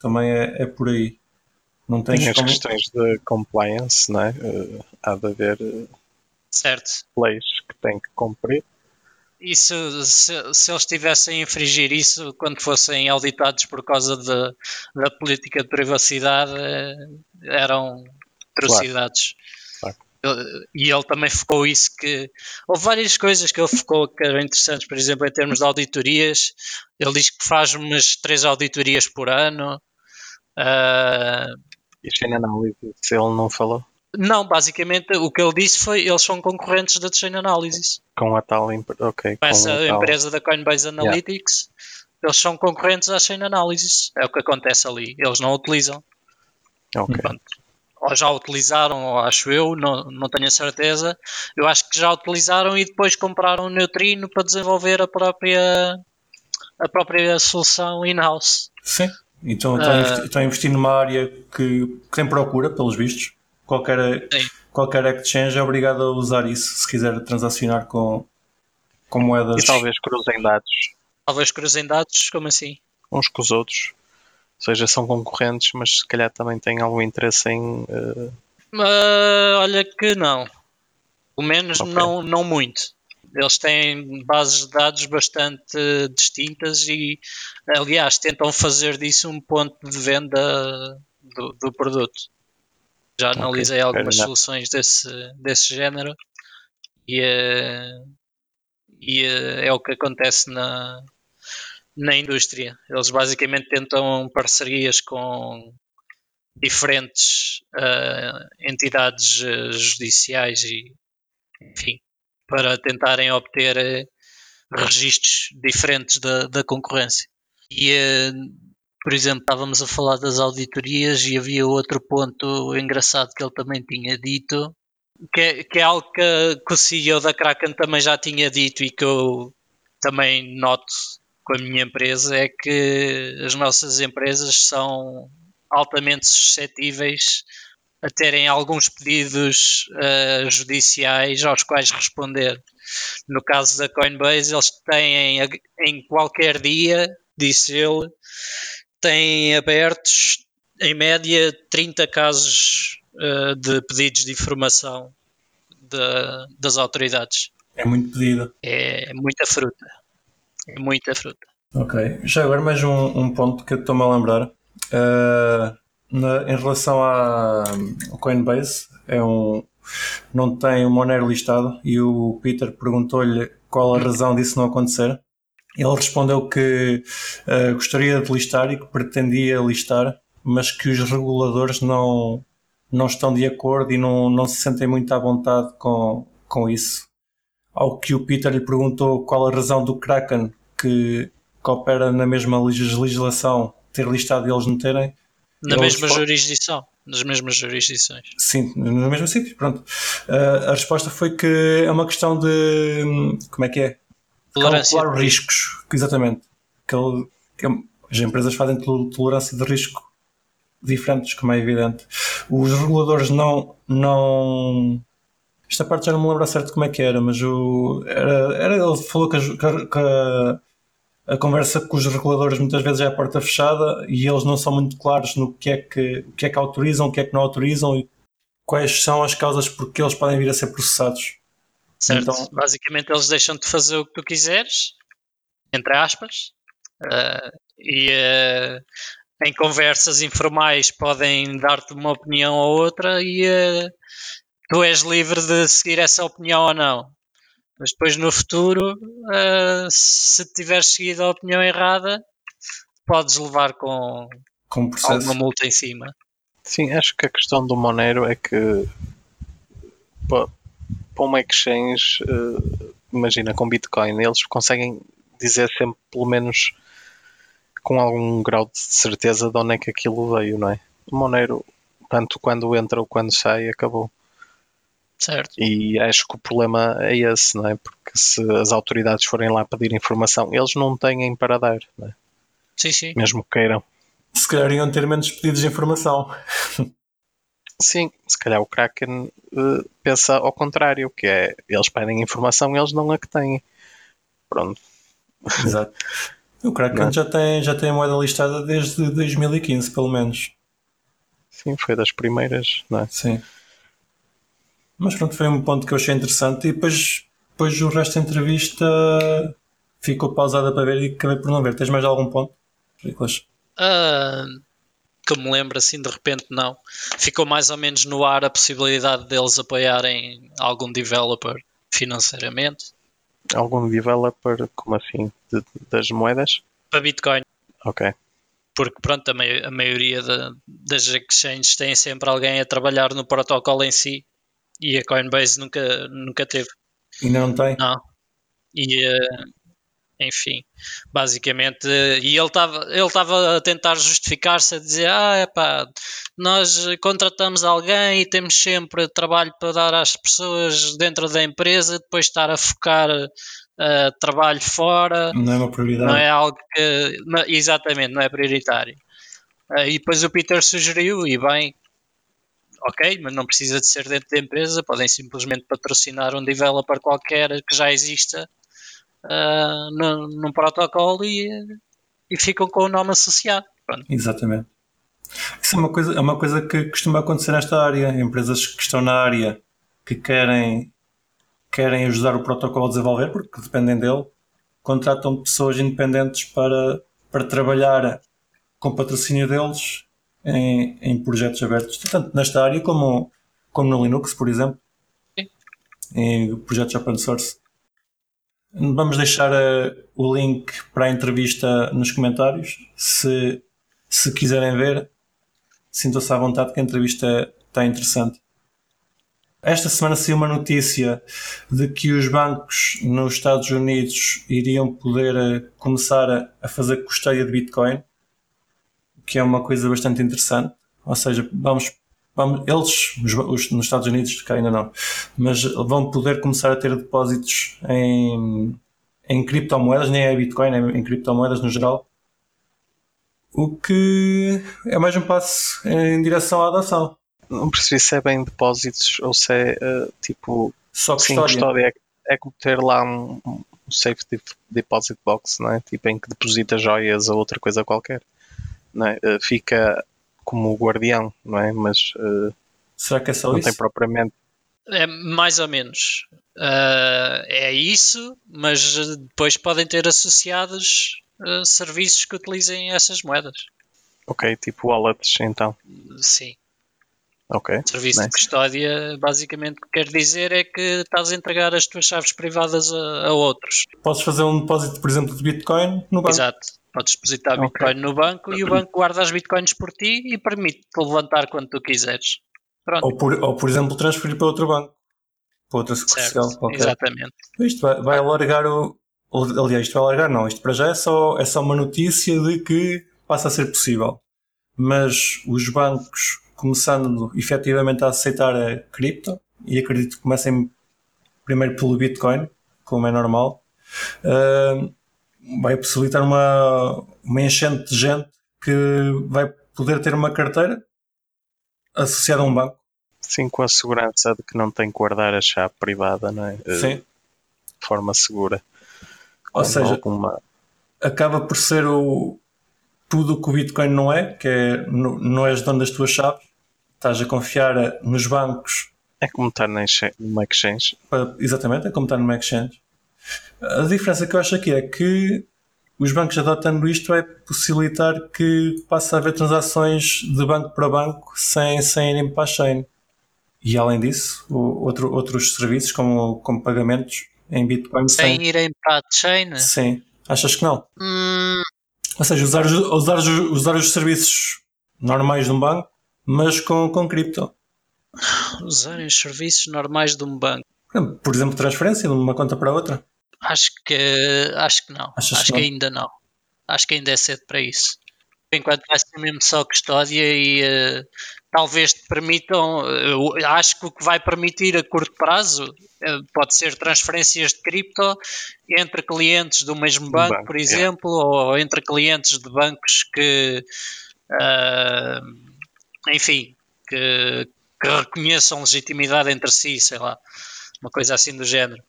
Também é, é por aí. Não tens Tem as como... questões de compliance, não é? Uh, há de haver uh, certo. leis que têm que cumprir. Isso, se, se eles tivessem a infringir isso quando fossem auditados por causa de, da política de privacidade, eh, eram atrocidades. Claro. E ele também focou isso que houve várias coisas que ele focou que eram interessantes, por exemplo, em termos de auditorias. Ele diz que faz umas três auditorias por ano. Uh, e Chain Analysis, se ele não falou? Não, basicamente o que ele disse foi eles são concorrentes da Chain Analysis. Com a tal ok. Com essa com empresa tal... da Coinbase Analytics, yeah. eles são concorrentes à Chain Analysis. É o que acontece ali. Eles não utilizam. Ok. Pronto. Ou já utilizaram, ou acho eu, não, não tenho a certeza. Eu acho que já utilizaram e depois compraram o Neutrino para desenvolver a própria, a própria solução in-house. Sim. Então estão, uh, a a investir numa área que, que tem procura, pelos vistos. Qualquer, qualquer exchange é obrigado a usar isso se quiser transacionar com, com moedas. E talvez cruzem dados. Talvez cruzem dados, como assim? Uns com os outros. Ou seja, são concorrentes, mas se calhar também têm algum interesse em. Uh... Uh, olha que não. Pelo menos okay. não, não muito. Eles têm bases de dados bastante distintas e, aliás, tentam fazer disso um ponto de venda do, do produto. Já analisei okay. algumas soluções desse, desse género e, uh, e uh, é o que acontece na, na indústria. Eles basicamente tentam parcerias com diferentes uh, entidades judiciais e enfim para tentarem obter uh, registros diferentes da, da concorrência. E, uh, por exemplo, estávamos a falar das auditorias e havia outro ponto engraçado que ele também tinha dito, que é, que é algo que, que o CEO da Kraken também já tinha dito e que eu também noto com a minha empresa, é que as nossas empresas são altamente suscetíveis a terem alguns pedidos uh, judiciais aos quais responder. No caso da Coinbase, eles têm em qualquer dia, disse ele, têm abertos em média 30 casos uh, de pedidos de informação de, das autoridades. É muito pedido. É muita fruta. É muita fruta. Ok. Já agora mais um, um ponto que estou-me a lembrar. Uh, na, em relação à Coinbase, é um, não tem o Monero listado e o Peter perguntou-lhe qual a razão disso não acontecer. Ele respondeu que uh, gostaria de listar e que pretendia listar, mas que os reguladores não, não estão de acordo e não, não se sentem muito à vontade com, com isso. Ao que o Peter lhe perguntou qual a razão do Kraken, que, que opera na mesma legislação, ter listado e eles não terem, na mesma jurisdição. Nas mesmas jurisdições. Sim, no mesmo sítio, pronto. Uh, a resposta foi que é uma questão de. Como é que é? Tolerância. Calcular riscos, exatamente. Que, as empresas fazem tolerância de risco diferentes, como é evidente. Os reguladores não. não esta parte já não me lembro certo como é que era, mas o, era, era, ele falou que, que, que a conversa com os reguladores muitas vezes é a porta fechada e eles não são muito claros no que é que, o que, é que autorizam, o que é que não autorizam e quais são as causas porque eles podem vir a ser processados. Certo. Então, Basicamente eles deixam-te fazer o que tu quiseres, entre aspas, uh, e uh, em conversas informais podem dar-te uma opinião ou outra e uh, tu és livre de seguir essa opinião ou não. Mas depois no futuro, uh, se tiveres seguido a opinião errada, podes levar com, com alguma multa em cima. Sim, acho que a questão do Monero é que para uma exchange, uh, imagina com Bitcoin, eles conseguem dizer sempre, pelo menos com algum grau de certeza, de onde é que aquilo veio, não é? O Monero, tanto quando entra ou quando sai, acabou. Certo. E acho que o problema é esse, não é? Porque se as autoridades forem lá pedir informação, eles não têm para dar, não é? Sim, sim. Mesmo que queiram. Se calhar iam ter menos pedidos de informação. <laughs> Sim, se calhar o Kraken uh, pensa ao contrário, que é eles pedem informação e eles não a que têm. Pronto. Exato. O Kraken já tem, já tem a moeda listada desde 2015, pelo menos. Sim, foi das primeiras, não é? Sim. Mas pronto, foi um ponto que eu achei interessante e depois, depois o resto da entrevista ficou pausada para ver e acabei por não ver. Tens mais algum ponto, Nicolas? Uh, que me lembro assim de repente não. Ficou mais ou menos no ar a possibilidade deles apoiarem algum developer financeiramente. Algum developer, como assim? De, das moedas? Para Bitcoin. Ok. Porque pronto, a, a maioria de, das exchanges tem sempre alguém a trabalhar no protocolo em si e a Coinbase nunca, nunca teve. E não tem? Não. E, uh, enfim, basicamente, e ele estava ele a tentar justificar-se a dizer, ah, é pá, nós contratamos alguém e temos sempre trabalho para dar às pessoas dentro da empresa, depois estar a focar uh, trabalho fora. Não é uma prioridade. Não é algo que, não, exatamente, não é prioritário. Uh, e depois o Peter sugeriu, e bem, ok, mas não precisa de ser dentro da empresa, podem simplesmente patrocinar um developer qualquer que já exista uh, no, num protocolo e, e ficam com o nome associado. Pronto. Exatamente. Isso é uma, coisa, é uma coisa que costuma acontecer nesta área. Empresas que estão na área que querem, querem ajudar o protocolo a desenvolver, porque dependem dele, contratam pessoas independentes para, para trabalhar com patrocínio deles em, em projetos abertos, tanto nesta área como, como no Linux, por exemplo, Sim. em projetos open source. Vamos deixar uh, o link para a entrevista nos comentários. Se, se quiserem ver, sintam-se à vontade que a entrevista está interessante. Esta semana saiu uma notícia de que os bancos nos Estados Unidos iriam poder uh, começar a, a fazer custeia de Bitcoin, que é uma coisa bastante interessante. Ou seja, vamos Vamos, eles, os, os, nos Estados Unidos, cá ainda não, mas vão poder começar a ter depósitos em, em criptomoedas, nem é Bitcoin, é em criptomoedas no geral. O que é mais um passo em direção à adoção. Não percebi se é bem depósitos ou se é uh, tipo. Só custódia. Sim, custódia. É, é como ter lá um, um safe deposit box, não é? Tipo em que deposita joias ou outra coisa qualquer. Não é? Uh, fica como o guardião, não é? Mas uh, será que é só não isso? tem propriamente. É mais ou menos. Uh, é isso, mas depois podem ter associados uh, serviços que utilizem essas moedas. Ok, tipo wallets então. Sim. Ok. Serviço nice. de custódia, basicamente, o que quer dizer é que estás a entregar as tuas chaves privadas a, a outros. Podes fazer um depósito, por exemplo, de Bitcoin no banco. Exato. Podes depositar Ok. Bitcoin no banco e o banco guarda as Bitcoins por ti e permite-te levantar quando tu quiseres. Pronto. Ou por, ou, por exemplo, transferir para outro banco. Para outra sucursal. qualquer. Exatamente. Isto vai, vai alargar o. Aliás, isto vai alargar, não. Isto para já é só, é só uma notícia de que passa a ser possível. Mas os bancos começando efetivamente a aceitar a cripto, e acredito que comecem primeiro pelo Bitcoin, como é normal, ah, vai possibilitar uma, uma enchente de gente que vai poder ter uma carteira associada a um banco. Sim, com a segurança de que não tem que guardar a chave privada, não é? Sim. De forma segura. Ou seja, alguma- acaba por ser o tudo o que o Bitcoin não é, que é no- não és dono das tuas chaves, estás a confiar nos bancos, É como estar numa exchange. exatamente, é como está numa exchange. A diferença que eu acho aqui é que os bancos adotando isto vai possibilitar que passe a haver transações de banco para banco sem, sem irem para a chain. E além disso, outro, outros serviços como, como pagamentos em Bitcoin Sem sem. irem para a chain. Sim. Achas que não? Hum, Ou seja, usar, os- usar, usar os serviços normais de um banco, mas com, com cripto. usarem os serviços normais de um banco. Por exemplo, transferência de uma conta para outra? Acho que acho que não. Achas acho que que, não? ainda não. Acho que ainda é cedo para isso. Por enquanto vai ser mesmo só custódia e eh, talvez te permitam. eu acho que o que vai permitir a curto prazo eh, pode ser transferências de cripto entre clientes do mesmo banco, banco, por yeah. exemplo, ou entre clientes de bancos que enfim que, que reconheçam legitimidade entre si, sei lá, uma coisa assim do género.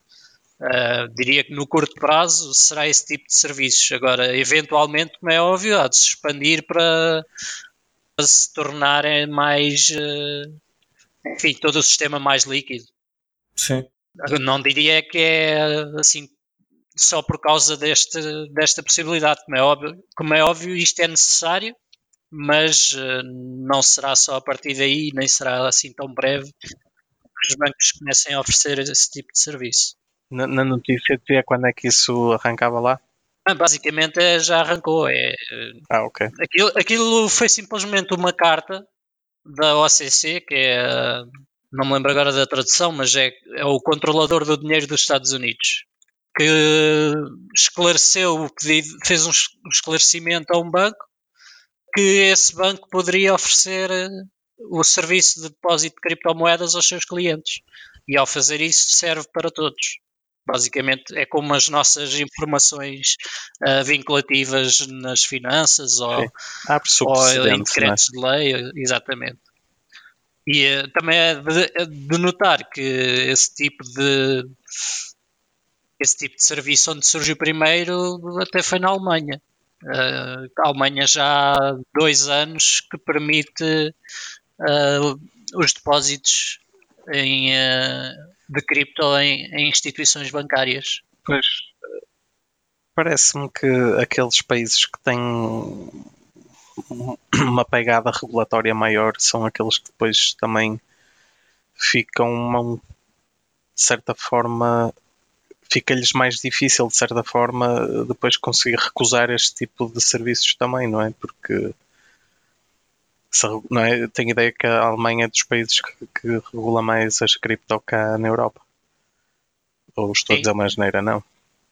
Uh, diria que no curto prazo será esse tipo de serviços. Agora, eventualmente, como é óbvio, há de se expandir para, para se tornarem mais. uh, enfim, todo o sistema mais líquido. Sim. Não diria que é assim só por causa deste, desta possibilidade. Como é, óbvio, como é óbvio, isto é necessário, mas uh, não será só a partir daí, nem será assim tão breve que os bancos comecem a oferecer esse tipo de serviço. Na, na notícia dizia quando é que isso arrancava lá? Ah, Basicamente é, já arrancou. É, Ah, ok. aquilo, aquilo foi simplesmente uma carta da OCC, que é, não me lembro agora da tradução, mas é, é o controlador do dinheiro dos Estados Unidos, que esclareceu o pedido, fez um es- esclarecimento a um banco que esse banco poderia oferecer ah, o serviço de depósito de criptomoedas aos seus clientes. E ao fazer isso serve para todos. Basicamente é como as nossas informações ah, vinculativas nas finanças ou, ou em é? decretos de lei, exatamente. E eh, também é de, é de notar que esse tipo de esse tipo de serviço onde surgiu primeiro até foi na Alemanha. Eh, a Alemanha já há dois anos que permite eh, os depósitos em, eh, de cripto em, em instituições bancárias. Pois parece-me que aqueles países que têm uma pegada regulatória maior são aqueles que depois também ficam uma, de certa forma fica-lhes mais difícil de certa forma depois conseguir recusar este tipo de serviços também, não é? Porque se, não é? Tenho ideia que a Alemanha é dos países que, que regula mais as cripto cá na Europa. Ou estou a Sim. dizer uma asneira, não?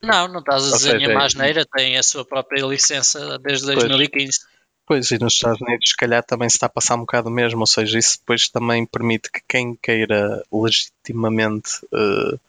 Não, não estás a dizer nenhuma é- asneira, tem a sua própria licença desde Pois. 2015. Pois, e nos Estados Unidos, se calhar, também se está a passar um bocado mesmo, ou seja, isso depois também permite que quem queira legitimamente eh,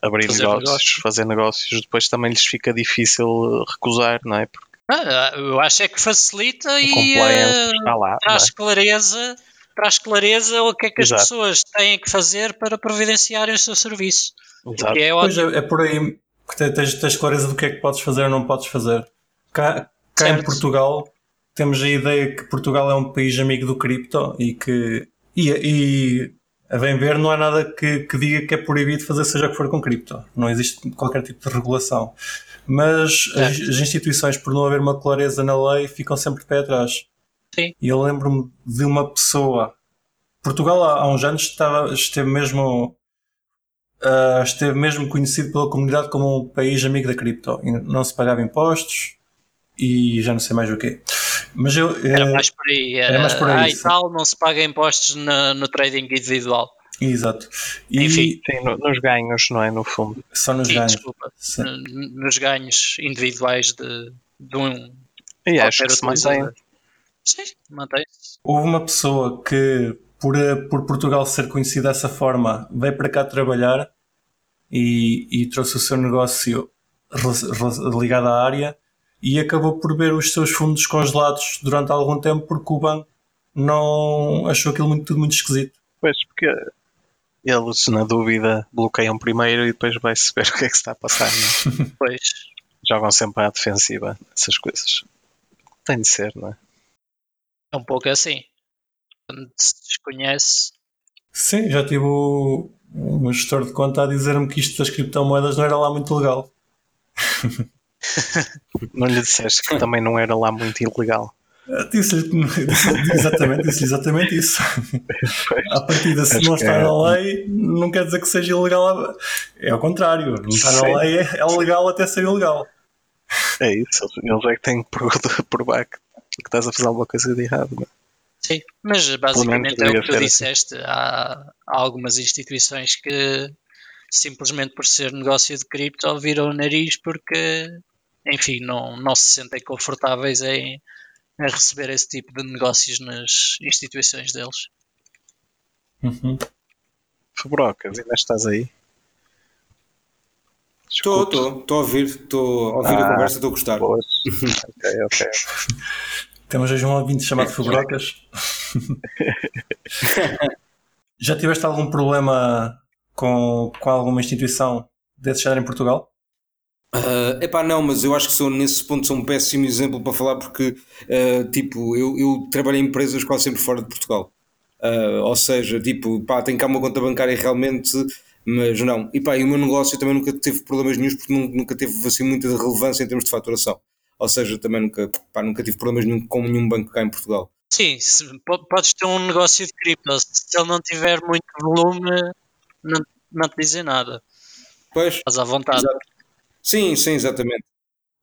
abrir Fazer negócios, negócios. fazer negócios, depois também lhes fica difícil recusar, não é? Porque Ah, eu acho é que facilita o e eh, lá, não é? traz clareza, traz clareza o que é que as Exato. pessoas têm que fazer para providenciarem o seu serviço. Exato. Que é Pois é, é por aí que te- tens, tens clareza do que é que podes fazer ou não podes fazer. Cá, cá em. Portugal temos a ideia que Portugal é um país amigo do cripto e que e, e a bem ver não há nada que, que diga que é proibido fazer seja o que for com cripto. Não existe qualquer tipo de regulação. Mas as, Certo. as instituições, por não haver uma clareza na lei, ficam sempre de pé atrás. Sim. E eu lembro-me de uma pessoa. Portugal há, há uns anos estava, esteve mesmo Uh, esteve mesmo conhecido pela comunidade como um país amigo da cripto. Não se pagava impostos e já não sei mais o quê. Mas eu. Era eh, mais por aí. era mais por aí, Ah, e tal, não se paga impostos no, no trading individual. Exato. E Enfim. Sim, no- nos ganhos, não é? No fundo. só nos Sim, ganhos. desculpa. Nos ganhos individuais de, de um. E acho que se mantém. Sim, mantém-se. Houve uma pessoa que, por, por Portugal ser conhecido dessa forma, veio para cá trabalhar e, e trouxe o seu negócio ligado à área e acabou por ver os seus fundos congelados durante algum tempo porque o banco não achou aquilo muito, tudo muito esquisito. Pois, porque eles, na dúvida, bloqueiam primeiro e depois vai-se ver <laughs> o que é que se está a passar. Não é? <laughs> Pois. Jogam sempre à defensiva, essas coisas. Tem de ser, não é? É um pouco assim. Quando se desconhece. Sim, já tive o, um gestor de conta a dizer-me que isto das criptomoedas não era lá muito legal. <laughs> Não lhe disseste que também não era lá muito ilegal. Eu Disse-lhe disse <laughs> exatamente, disse exatamente isso. À partida, se Acho não está é- na lei, não quer dizer que seja ilegal. É ao contrário, não está na lei, é, é legal até ser ilegal. É isso, eles é que têm que pro- provar que, que estás a fazer alguma coisa de errado. Não é? Sim, mas basicamente é o que tu assim. disseste. Há, há algumas instituições que simplesmente por ser negócio de cripto, viram o nariz porque, enfim, não, não se sentem confortáveis em, em receber esse tipo de negócios nas instituições deles. Uhum. Fubrocas, ainda estás aí? Estou, estou, estou a ouvir, estou a ouvir a Ah, conversa, estou a gostar. Pois. ok, ok. Temos hoje um ouvinte chamado <laughs> Fubrocas. Já tiveste algum problema com, com alguma instituição desse género em Portugal? Uh, epá, não, mas eu acho que sou nesse ponto sou um péssimo exemplo para falar porque, uh, tipo, eu, eu trabalho em empresas quase sempre fora de Portugal. Uh, ou seja, tipo, pá, tenho cá uma conta bancária realmente, mas não. E pá, e o meu negócio também nunca teve problemas nenhums porque nu- nunca teve assim muita relevância em termos de faturação. Ou seja, também nunca, pá, nunca tive problemas nenhum com nenhum banco cá em Portugal. Sim, se- po- podes ter um negócio de cripto, se ele não tiver muito volume, não, não te dizem nada. Pois, Estás à vontade. Exato. Sim, sim, exatamente.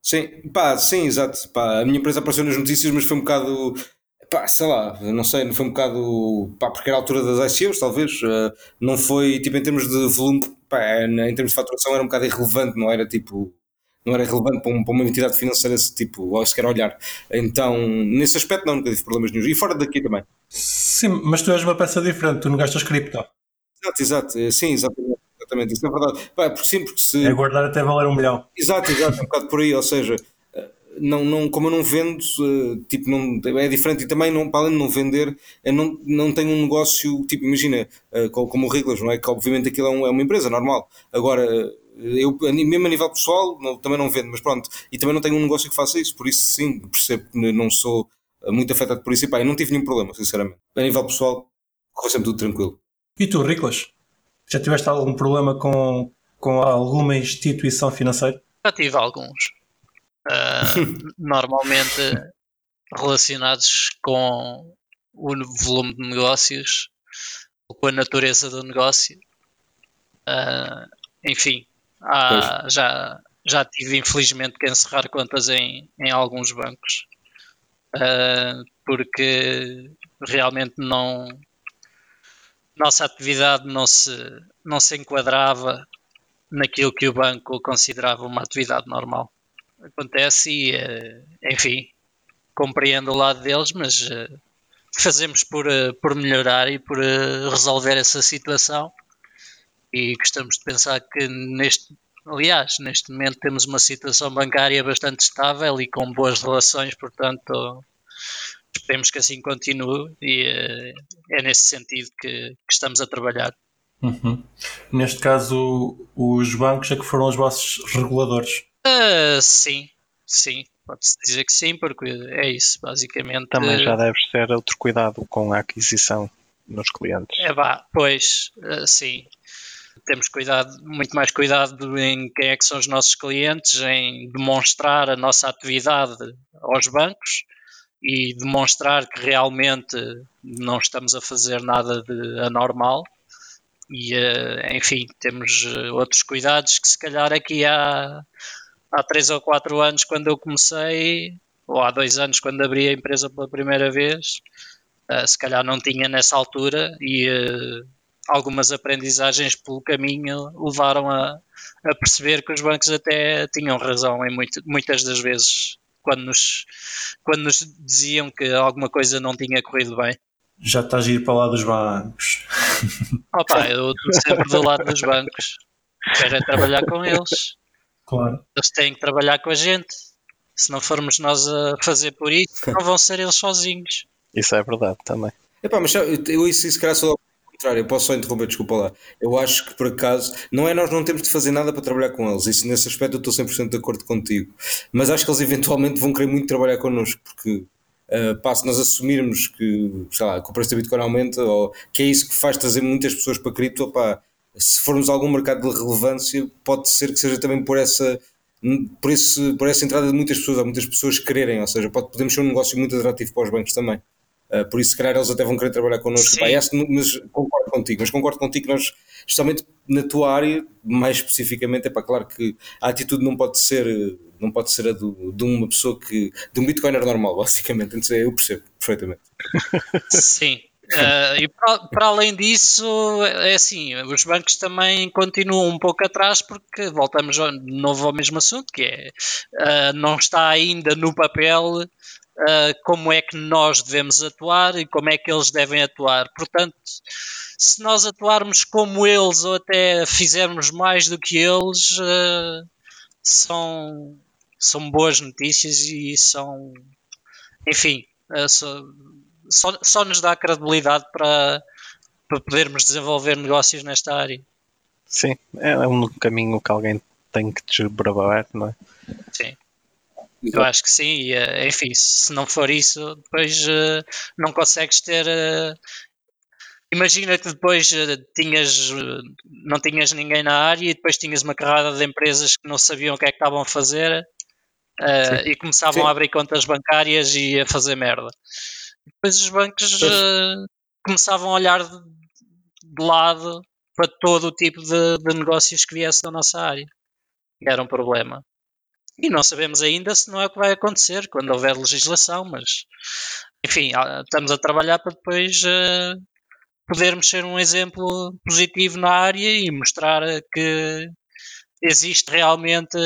Sim, pá, sim, exato. Pá, a minha empresa apareceu nas notícias, mas foi um bocado, pá, sei lá, não sei, não foi um bocado, pá, porque era a altura das ICOs, talvez. eh, não foi, tipo, em termos de volume, pá, em termos de faturação era um bocado irrelevante, não era tipo, não era relevante para, um- para uma entidade financeira esse tipo, ou sequer olhar. Então, nesse aspecto, não, nunca tive problemas nenhum. E fora daqui também. Sim, mas tu és uma peça diferente, tu não gastas cripto. Exato, exato, eh, sim, exatamente. Exatamente, isso é verdade. Pá, porque sim, porque se. É guardar até valer um milhão. Exato, exato, um bocado por aí, ou seja, eh, não, não, como eu não vendo, eh, tipo, não, é diferente e também, não, para além de não vender, eu não, não tenho um negócio, tipo, imagina, eh, co- como o Riglas, não é? Que obviamente aquilo é, um- é uma empresa normal. Agora, eu mesmo a nível pessoal não- também não vendo, mas pronto, e também não tenho um negócio que faça isso, por isso sim, percebo que não sou muito afetado por isso e pá, eu não tive nenhum problema, sinceramente. A nível pessoal, correu sempre tudo tranquilo. E tu, Riclas? Já tiveste algum problema com, com alguma instituição financeira? Já tive alguns. Ah, <laughs> normalmente relacionados com o volume de negócios ou com a natureza do negócio. Ah, enfim, há- já, já tive infelizmente que encerrar contas em, em alguns bancos ah, porque realmente não nossa atividade não se, não se enquadrava naquilo que o banco considerava uma atividade normal. Acontece e, eh, enfim, compreendo o lado deles, mas eh, fazemos por, eh, por melhorar e por resolver essa situação. E gostamos de pensar que neste, aliás, neste momento temos uma situação bancária bastante estável e com boas relações, portanto, esperemos que assim continue e eh, é nesse sentido que, que estamos a trabalhar. Uhum. Neste caso, os bancos é que foram os vossos reguladores. Ah, sim, sim, pode-se dizer que sim, porque é isso, basicamente. Também já deves ter outro cuidado com a aquisição nos clientes. É vá, pois, ah, sim. Temos cuidado, muito mais cuidado em quem é que são os nossos clientes, em demonstrar a nossa atividade aos bancos e demonstrar que realmente não estamos a fazer nada de anormal. E, eh, enfim, temos eh, outros cuidados que se calhar aqui há, há três ou quatro anos quando eu comecei, ou há dois anos quando abri a empresa pela primeira vez, eh, se calhar não tinha nessa altura e algumas aprendizagens pelo caminho levaram a, a perceber que os bancos até tinham razão em muito- muitas das vezes quando nos, quando nos diziam que alguma coisa não tinha corrido bem. Já estás a ir para lá dos bancos. <laughs> Opa, eu estou sempre do lado dos bancos. Quero é trabalhar com eles. Claro. Eles têm que trabalhar com a gente. Se não formos nós a fazer por isso, não vão ser eles sozinhos. Isso é verdade também. Epá, mas eu, eu isso se calhar sou contrário, eu posso só interromper, desculpa lá. Eu acho que por acaso, não é nós não temos de fazer nada para trabalhar com eles, isso nesse aspecto eu estou 100% de acordo contigo. Mas acho que eles eventualmente vão querer muito trabalhar connosco, porque uh, pá, se nós assumirmos que, sei lá, que o preço da Bitcoin aumenta, ou que é isso que faz trazer muitas pessoas para cripto, pá, se formos a algum mercado de relevância, pode ser que seja também por essa. Por, esse, por essa entrada de muitas pessoas, há muitas pessoas quererem, ou seja, pode, podemos ser um negócio muito atrativo para os bancos também. Uh, por isso, se calhar, eles até vão querer trabalhar connosco. Sim. Pá, essa, mas concordo contigo, mas concordo contigo que nós, especialmente na tua área, mais especificamente, é para claro que a atitude não pode ser, não pode ser a do, de uma pessoa que. de um Bitcoiner normal, <laughs> basicamente. Então, eu percebo perfeitamente. Sim, Uh, e para, para, além disso, é assim, os bancos também continuam um pouco atrás porque voltamos de novo ao mesmo assunto, que é uh, não está ainda no papel uh, como é que nós devemos atuar e como é que eles devem atuar. Portanto, se nós atuarmos como eles ou até fizermos mais do que eles, são, são boas notícias e são, enfim, são, só, só nos dá credibilidade para, para podermos desenvolver negócios nesta área. Sim, é um caminho que alguém tem que desbravar, não é? Sim. Eu acho que sim, e, eh, enfim, se não for isso, depois uh, não consegues ter. Uh, imagina que depois uh, tinhas, não tinhas ninguém na área e depois tinhas uma carrada de empresas que não sabiam o que é que estavam a fazer e começavam sim. a abrir contas bancárias e a fazer merda. Depois os bancos começavam a olhar de, de, lado para todo o tipo de, de negócios que viesse da nossa área. Era um problema. E não sabemos ainda se não é o que vai acontecer quando houver legislação, mas enfim, estamos a trabalhar para depois uh, podermos ser um exemplo positivo na área e mostrar que existe realmente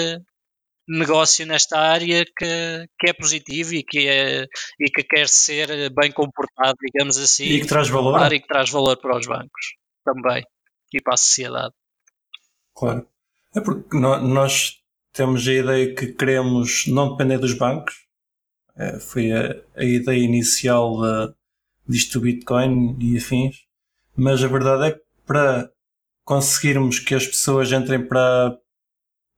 negócio nesta área que, que é positivo e que, é, e que quer ser bem comportado, digamos assim. E que traz valor. E que traz valor para os bancos também e para a sociedade. Claro. É porque nós temos a ideia que queremos não depender dos bancos. É, foi a, a, ideia inicial de, disto do Bitcoin e afins. Mas a verdade é que para conseguirmos que as pessoas entrem para,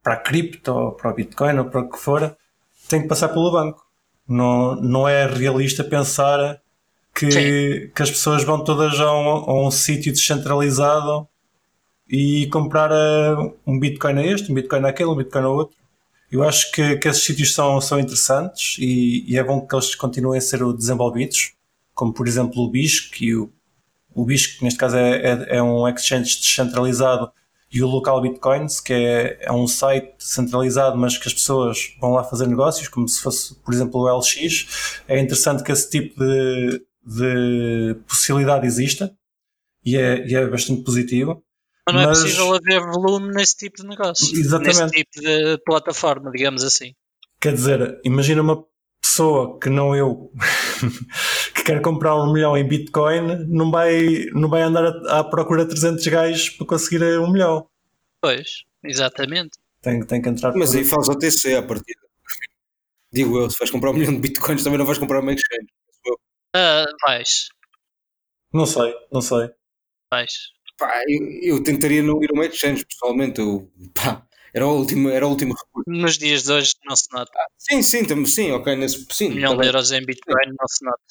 para a cripto, ou para o Bitcoin, ou para o que for, tem que passar pelo banco. Não, não é realista pensar que, que as pessoas vão todas a um, a um sítio descentralizado e comprar uh, um Bitcoin a este, um Bitcoin àquele, um Bitcoin a outro. Eu acho que, que esses sítios são, são interessantes e, e, é bom que eles continuem a ser desenvolvidos, como por exemplo o BISC e o, o BISC, neste caso é, é, é um exchange descentralizado e o Local Bitcoins, que é, é um site centralizado, mas que as pessoas vão lá fazer negócios, como se fosse, por exemplo, o LX. É interessante que esse tipo de, de possibilidade exista e é, e é bastante positivo. Mas não é mas... possível haver volume nesse tipo de negócio, Exatamente. nesse tipo de plataforma, digamos assim. Quer dizer, imagina uma pessoa que não eu <laughs> que quer comprar um milhão em Bitcoin não vai, não vai andar à, procura de 300 gajos para conseguir um milhão. Pois, exatamente. Tem, tem que entrar. Mas aí faz OTC à partida. Digo eu, se vais comprar um milhão de bitcoins também não vais comprar uma exchange. Uh, vais. Não sei, não sei. Vais. Pá, eu, eu, tentaria não ir a uma exchange, pessoalmente. Eu, pá, era o último, era o último recurso. Nos dias de hoje não se nota. Ah, sim, sim, tam, sim, ok. Nesse, sim, um milhão também. de euros em Bitcoin não se nota.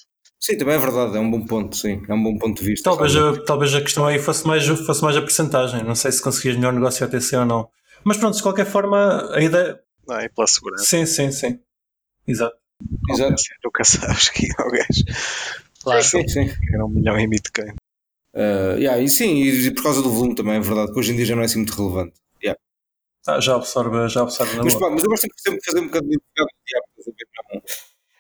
Sim, também é verdade, é um bom ponto, sim, é um bom ponto de vista. Talvez, a, talvez a questão aí fosse mais, fosse mais a percentagem, não sei se conseguias melhor negócio ATC ou não. Mas pronto, de qualquer forma, a ideia. Não, é pela segurança. Sim, sim, sim. Exato. Exato. Nunca sabes que é o gajo. Claro. Sim, sim. Era um milhão em Bitcoin. Uh, yeah, e sim, e por causa do volume também, é verdade, que hoje em dia já não é assim muito relevante. Yeah. Ah, já absorve, já absorve na mas, pá, mas eu gosto de fazer, um bocadinho de diabo,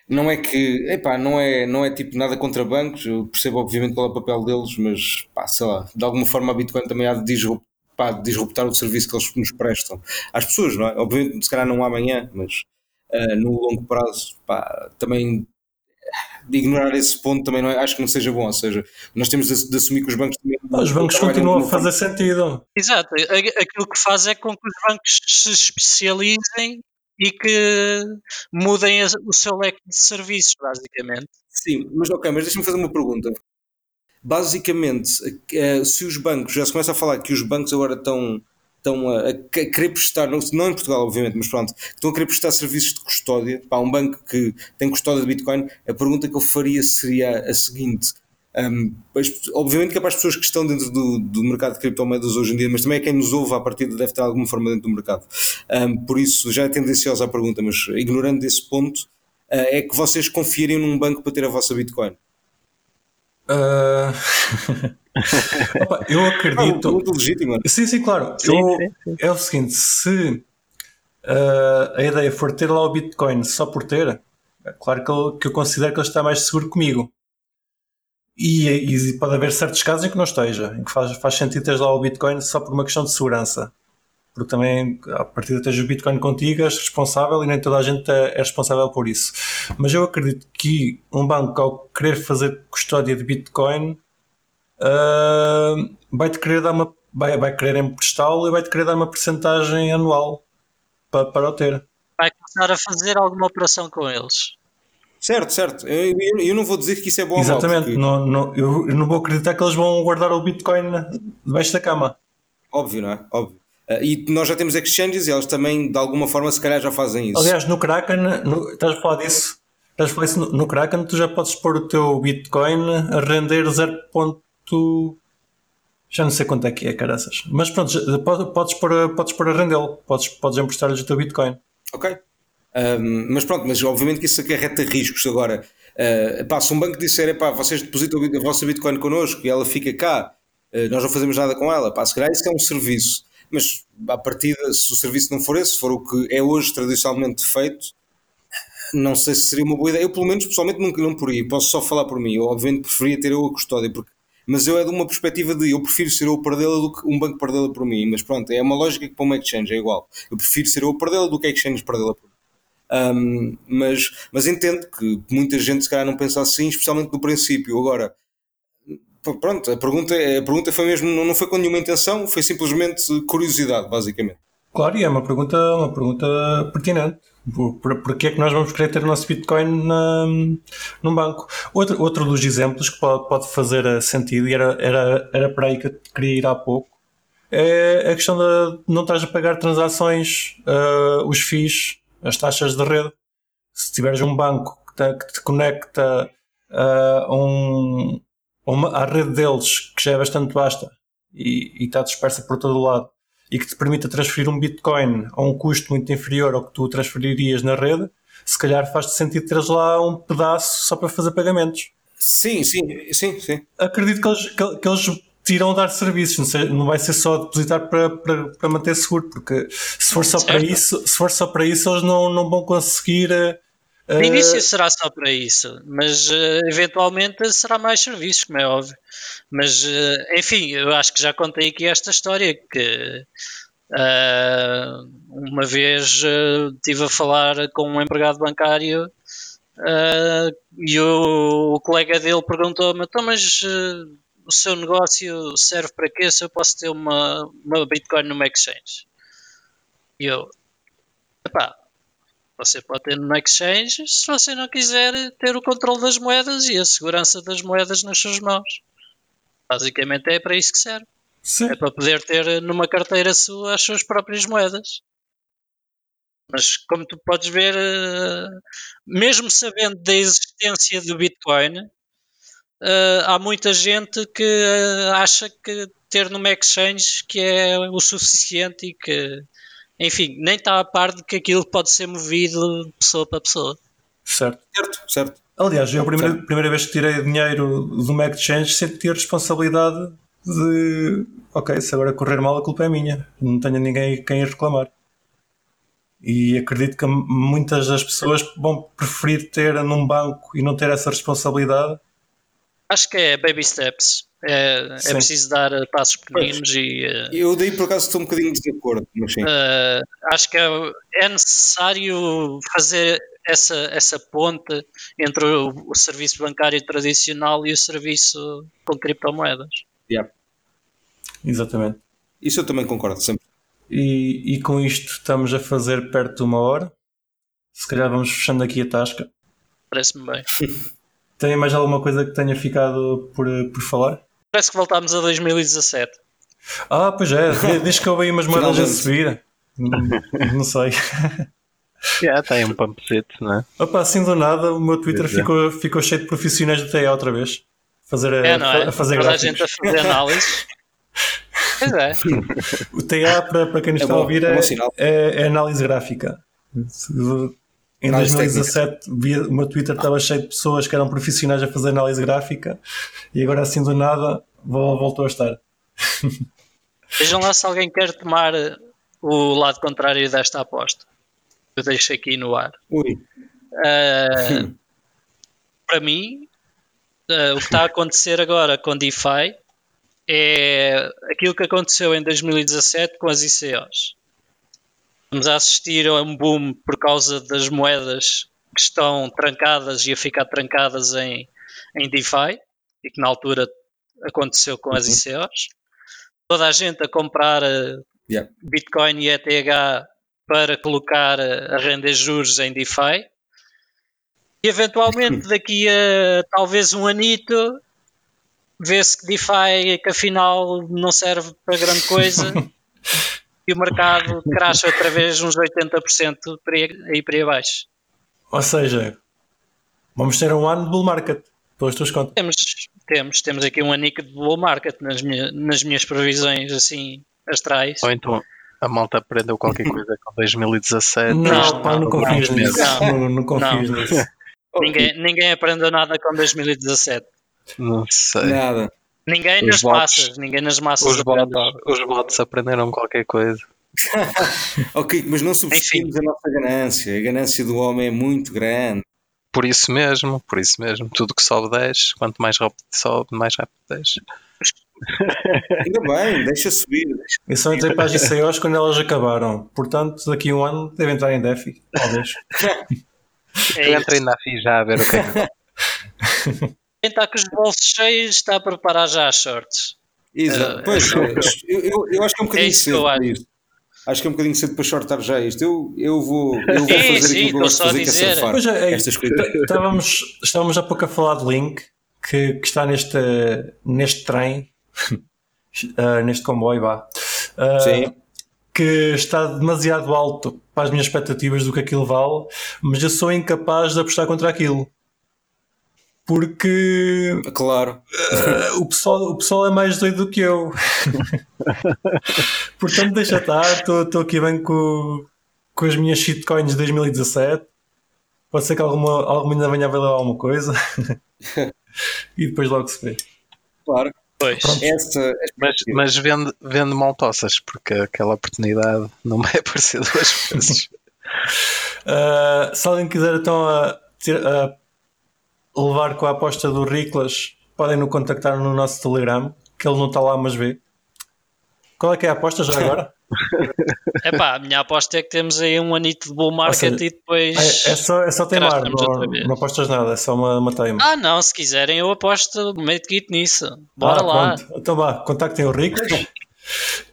não é que, epá, não é, não é tipo nada contra bancos, eu percebo obviamente qual é o papel deles, mas pá, sei lá, de alguma forma a Bitcoin também há de disruptar, pá, disruptar o serviço que eles nos prestam às pessoas, não é? Obviamente, se calhar não amanhã, mas uh, no longo prazo, pá, também de ignorar esse ponto também não é, acho que não seja bom, ou seja, nós temos de, de assumir que os bancos também os bancos continuam a fazer sentido. Exato, aquilo que faz é com que os bancos se especializem e que mudem o seu leque de serviços, basicamente. Sim, mas ok, mas deixa-me fazer uma pergunta. Basicamente, eh, se os bancos, já se começa a falar que os bancos agora estão estão a, a, querer prestar, não, não em Portugal, obviamente, mas pronto, estão a querer prestar serviços de custódia para um banco que tem custódia de Bitcoin, a pergunta que eu faria seria a seguinte. Um, obviamente que é para as pessoas que estão dentro do, do mercado de criptomoedas hoje em dia, mas também é quem nos ouve a partir deve estar de alguma forma dentro do mercado. Um, por isso já é tendenciosa a pergunta, mas ignorando esse ponto, uh, é que vocês confiariam num banco para ter a vossa Bitcoin? Uh... <laughs> Opa, eu acredito. Muito legítimo. Sim, sim, claro. Sim, eu, sim, sim. É o seguinte: se uh, a ideia for ter lá o Bitcoin só por ter, é claro que eu, que eu considero que ele está mais seguro comigo. E, e, pode haver certos casos em que não esteja, em que faz, faz sentido ter lá o Bitcoin só por uma questão de segurança. Porque também, a partir de teres o Bitcoin contigo, és responsável e nem toda a gente é, é responsável por isso. Mas eu acredito que um banco, ao querer fazer custódia de Bitcoin, uh, vai-te querer dar uma vai, vai querer emprestá-lo e vai-te querer dar uma porcentagem anual para, para o ter. Vai começar a fazer alguma operação com eles. Certo, certo. Eu, eu, não vou dizer que isso é bom Exatamente. Porque... Não, não, eu, eu, não vou acreditar que eles vão guardar o Bitcoin debaixo da cama. Óbvio, não é? Óbvio. Uh, e nós já temos exchanges e eles também, de alguma forma, se calhar já fazem isso. Aliás, no Kraken, no, estás a falar disso? Estás a falar disso no, no Kraken, tu já podes pôr o teu Bitcoin a render 0. Já não sei quanto é que é, caraças. Mas pronto, podes pôr, podes pôr a rendê-lo, podes, podes emprestar-lhes o teu Bitcoin. Ok. Um, mas pronto, mas obviamente que isso acarreta riscos agora. Uh, pá, se um banco disser, pá, vocês depositam a vossa Bitcoin connosco e ela fica cá, uh, nós não fazemos nada com ela, pá, se calhar isso é um serviço. Mas a partida, se o serviço não for esse, se for o que é hoje tradicionalmente feito, não sei se seria uma boa ideia. Eu, pelo menos, pessoalmente, nunca não por aí. Posso só falar por mim. Eu, obviamente, preferia ter eu a custódia, porque mas eu é de uma perspectiva de eu prefiro ser eu a perdê-la do que um banco perdê-la por mim. Mas pronto, é uma lógica que para uma exchange é igual. Eu prefiro ser eu a perdê-la do que a exchange perdê-la por mim. Um, mas, mas entendo que muita gente se calhar não pensa assim, especialmente no princípio. Agora, pronto, a pergunta, a pergunta foi mesmo, não foi com nenhuma intenção, foi simplesmente curiosidade, basicamente. Claro, e é uma pergunta, uma pergunta pertinente. Por, por, que é que nós vamos querer ter o nosso Bitcoin na, num banco? Outro, outro dos exemplos que pode, pode fazer eh, sentido, e era, era, era para aí que eu queria ir há pouco, é a questão de não estás a pagar transações, uh, os FIIs, as taxas de rede. Se tiveres um banco que te, que te conecta uh, um, uma, à rede deles, que já é bastante vasta e, e está dispersa por todo o lado, e que te permita transferir um Bitcoin a um custo muito inferior ao que tu transferirias na rede, se calhar faz-te sentido teres lá um pedaço só para fazer pagamentos. Sim, sim, sim, sim. Acredito que eles, que, que eles tiram dar serviços, não, sei, não vai ser só depositar para, para, para manter seguro, porque se for só para isso, se for só para isso, eles não, não vão conseguir. Uh, no início será só para isso, mas uh, eventualmente será mais serviços, como é óbvio. Mas, uh, enfim, eu acho que já contei aqui esta história que uh, uma vez uh, estive a falar com um empregado bancário e o, o, colega dele perguntou-me, então, mas o seu negócio serve para quê se eu posso ter uma, uma Bitcoin numa exchange? E eu, epá, você pode ter no exchange se você não quiser ter o controle das moedas e a segurança das moedas nas suas mãos. Basicamente é para isso que serve. Sim. É para poder ter numa carteira sua as suas próprias moedas. Mas como tu podes ver, eh, mesmo sabendo da existência do Bitcoin, eh, há muita gente que eh, acha que ter numa exchange que é o suficiente e que, enfim, nem está a par de que aquilo pode ser movido de pessoa para pessoa. Certo. Certo, certo. Aliás, eu a primeira, primeira vez que tirei dinheiro de uma exchange senti a responsabilidade de ok, se agora correr mal a culpa é minha, não tenho ninguém quem reclamar. E acredito que muitas das pessoas vão preferir ter num banco e não ter essa responsabilidade. Acho que é baby steps. É, é preciso dar passos pequeninos e. Uh, eu daí por acaso estou um bocadinho de desacordo, mas sim. Uh, acho que é, é necessário fazer essa, essa ponte entre o, o, serviço bancário tradicional e o serviço com criptomoedas. Yeah. Exatamente. Isso eu também concordo sempre. E, e com isto estamos a fazer perto de uma hora. Se calhar vamos fechando aqui a tasca. Parece-me bem. <laughs> Tem mais alguma coisa que tenha ficado por, por falar? Parece que voltámos a 2017. Ah, pois é, desde que eu veio umas moedas a subir. não sei. <laughs> Já tem um pampecito, não é? Opa, assim do nada o meu Twitter ficou, ficou cheio de profissionais de TI outra vez. Fazer a, é, não é? a fazer Toda a gente a fazer <laughs> análise. pois é. O TA, para, para quem nos é está bom, a ouvir, é, é, é, análise gráfica. Em análise 2017 via, o meu Twitter estava cheio de pessoas que eram profissionais a fazer análise gráfica e agora assim do nada voltou a estar. Vejam lá se alguém quer tomar o lado contrário desta aposta eu deixo aqui no ar. Uh, <laughs> para mim, uh, o que está a acontecer agora com DeFi é aquilo que aconteceu em 2017 com as ICOs. Estamos a assistir a um boom por causa das moedas que estão trancadas e a ficar trancadas em, em DeFi e que na altura aconteceu com as uhum. ICOs. Toda a gente a comprar uh, yeah. Bitcoin e ETH para colocar uh, a render juros em DeFi. E eventualmente <laughs> daqui a talvez um anito vê-se que DeFi que afinal não serve para grande coisa <laughs> e o mercado cracha outra vez uns 80% para aí para aí abaixo. Ou seja, vamos ter um ano de bull market, pelas tuas contas. Temos, temos, temos aqui um anico de bull market nas, minha, nas minhas previsões assim astrais. Ou então a malta aprendeu qualquer <laughs> coisa com 2017. Não, pá, não confies nisso. Não, não, não confies nisso. <laughs> ninguém, ninguém aprendeu nada com 2017. Não sei. Nada. Ninguém os nas bots, massas, ninguém nas massas. Os bots, os bots aprenderam qualquer coisa. <laughs> ok, mas não subestimemos a nossa ganância. A ganância do homem é muito grande. Por isso mesmo, por isso mesmo. Tudo que sobe 10, quanto mais rápido sobe, mais rápido desce. <laughs> <laughs> Ainda bem, deixa subir. Deixa Eu só entrei para as ICOs quando elas acabaram. Portanto, daqui a um ano devem entrar em DeFi, talvez. É Eu entrei na FI já a ver o que é. Quem está com os bolsos cheios está a preparar já as shorts. Exato. Uh, pois, eu, eu, eu, acho que é um é bocadinho é cedo para isto. Acho que é um bocadinho cedo para shortar já isto. Eu, eu vou, eu vou <laughs> fazer sim, aquilo que eu gosto de fazer, que é surfar. Pois é, estas coisas. Estávamos, estávamos há pouco a falar de Link, que, que está neste, neste trem, uh, <laughs> neste comboio, vá. Uh, sim que está demasiado alto para as minhas expectativas do que aquilo vale, mas eu sou incapaz de apostar contra aquilo porque claro. uh, o, pessoal, o pessoal é mais doido do que eu. <laughs> Portanto deixa estar estou aqui bem com, com as minhas shitcoins de 2017 pode ser que alguma, alguma ainda venha a valer alguma coisa. <laughs> E depois logo se vê. Claro. Pois. Esta, mas, mas vende, vende maltoças, porque aquela oportunidade não vai <laughs> aparecer duas vezes. uh, se alguém quiser então a, a levar com a aposta do Riclas, podem nos contactar no nosso Telegram, que ele não está lá, mas vê. Qual é que é a aposta já agora? <laughs> É pá, a minha aposta é que temos aí um anito de bull market seja, e depois. É, é, só, é só teimar, não, não apostas nada, é só uma, uma teima. Ah, não, se quiserem eu aposto meio de kit nisso. Bora ah, lá. Pronto. Então vá, contactem o Riclas.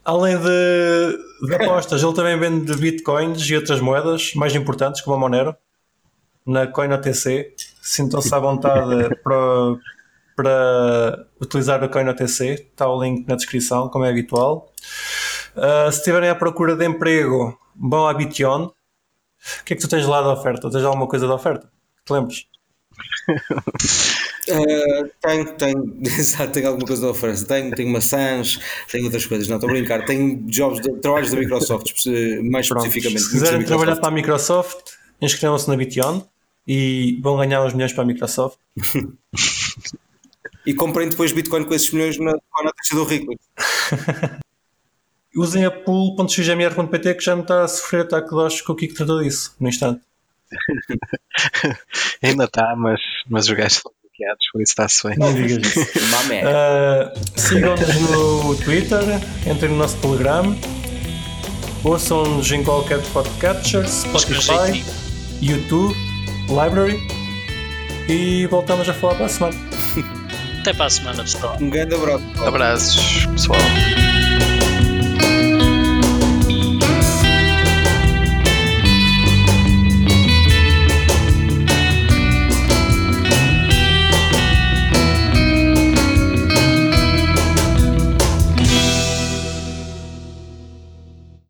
Além de, de apostas, ele também vende bitcoins e outras moedas mais importantes, como a Monero, na CoinOTC sintam-se à vontade para, para utilizar a CoinOTC, está o link na descrição, como é habitual. Uh, se estiverem à procura de emprego, vão à Bition. O que é que tu tens lá de oferta? Tens alguma coisa de oferta? Te lembres? Uh, <laughs> tenho, tenho, <laughs> exato, tenho alguma coisa de oferta. Tenho, tenho maçãs, tenho outras coisas. Não, estou a brincar. Tenho jobs de, trabalhos da Microsoft, mais Pronto. especificamente. Se quiserem trabalhar para a Microsoft, inscrevam-se na Bition e vão ganhar uns milhões para a Microsoft. <laughs> e comprem depois Bitcoin com esses milhões na, na taxa do rico. <laughs> Usem a pool.xmr.pt que já não está a sofrer ataque de DOS com o Kiko tratou disso, no instante. <laughs> Ainda está, mas, mas os gajos estão bloqueados, por isso está-se bem. Não digas isso. uh, Sigam-nos no Twitter, entrem no nosso Telegram, ouçam-nos em qualquer podcatcher, Spotify, YouTube Library e voltamos a falar para a semana. Até para a semana, pessoal. Um grande abraço. Abraços, pessoal.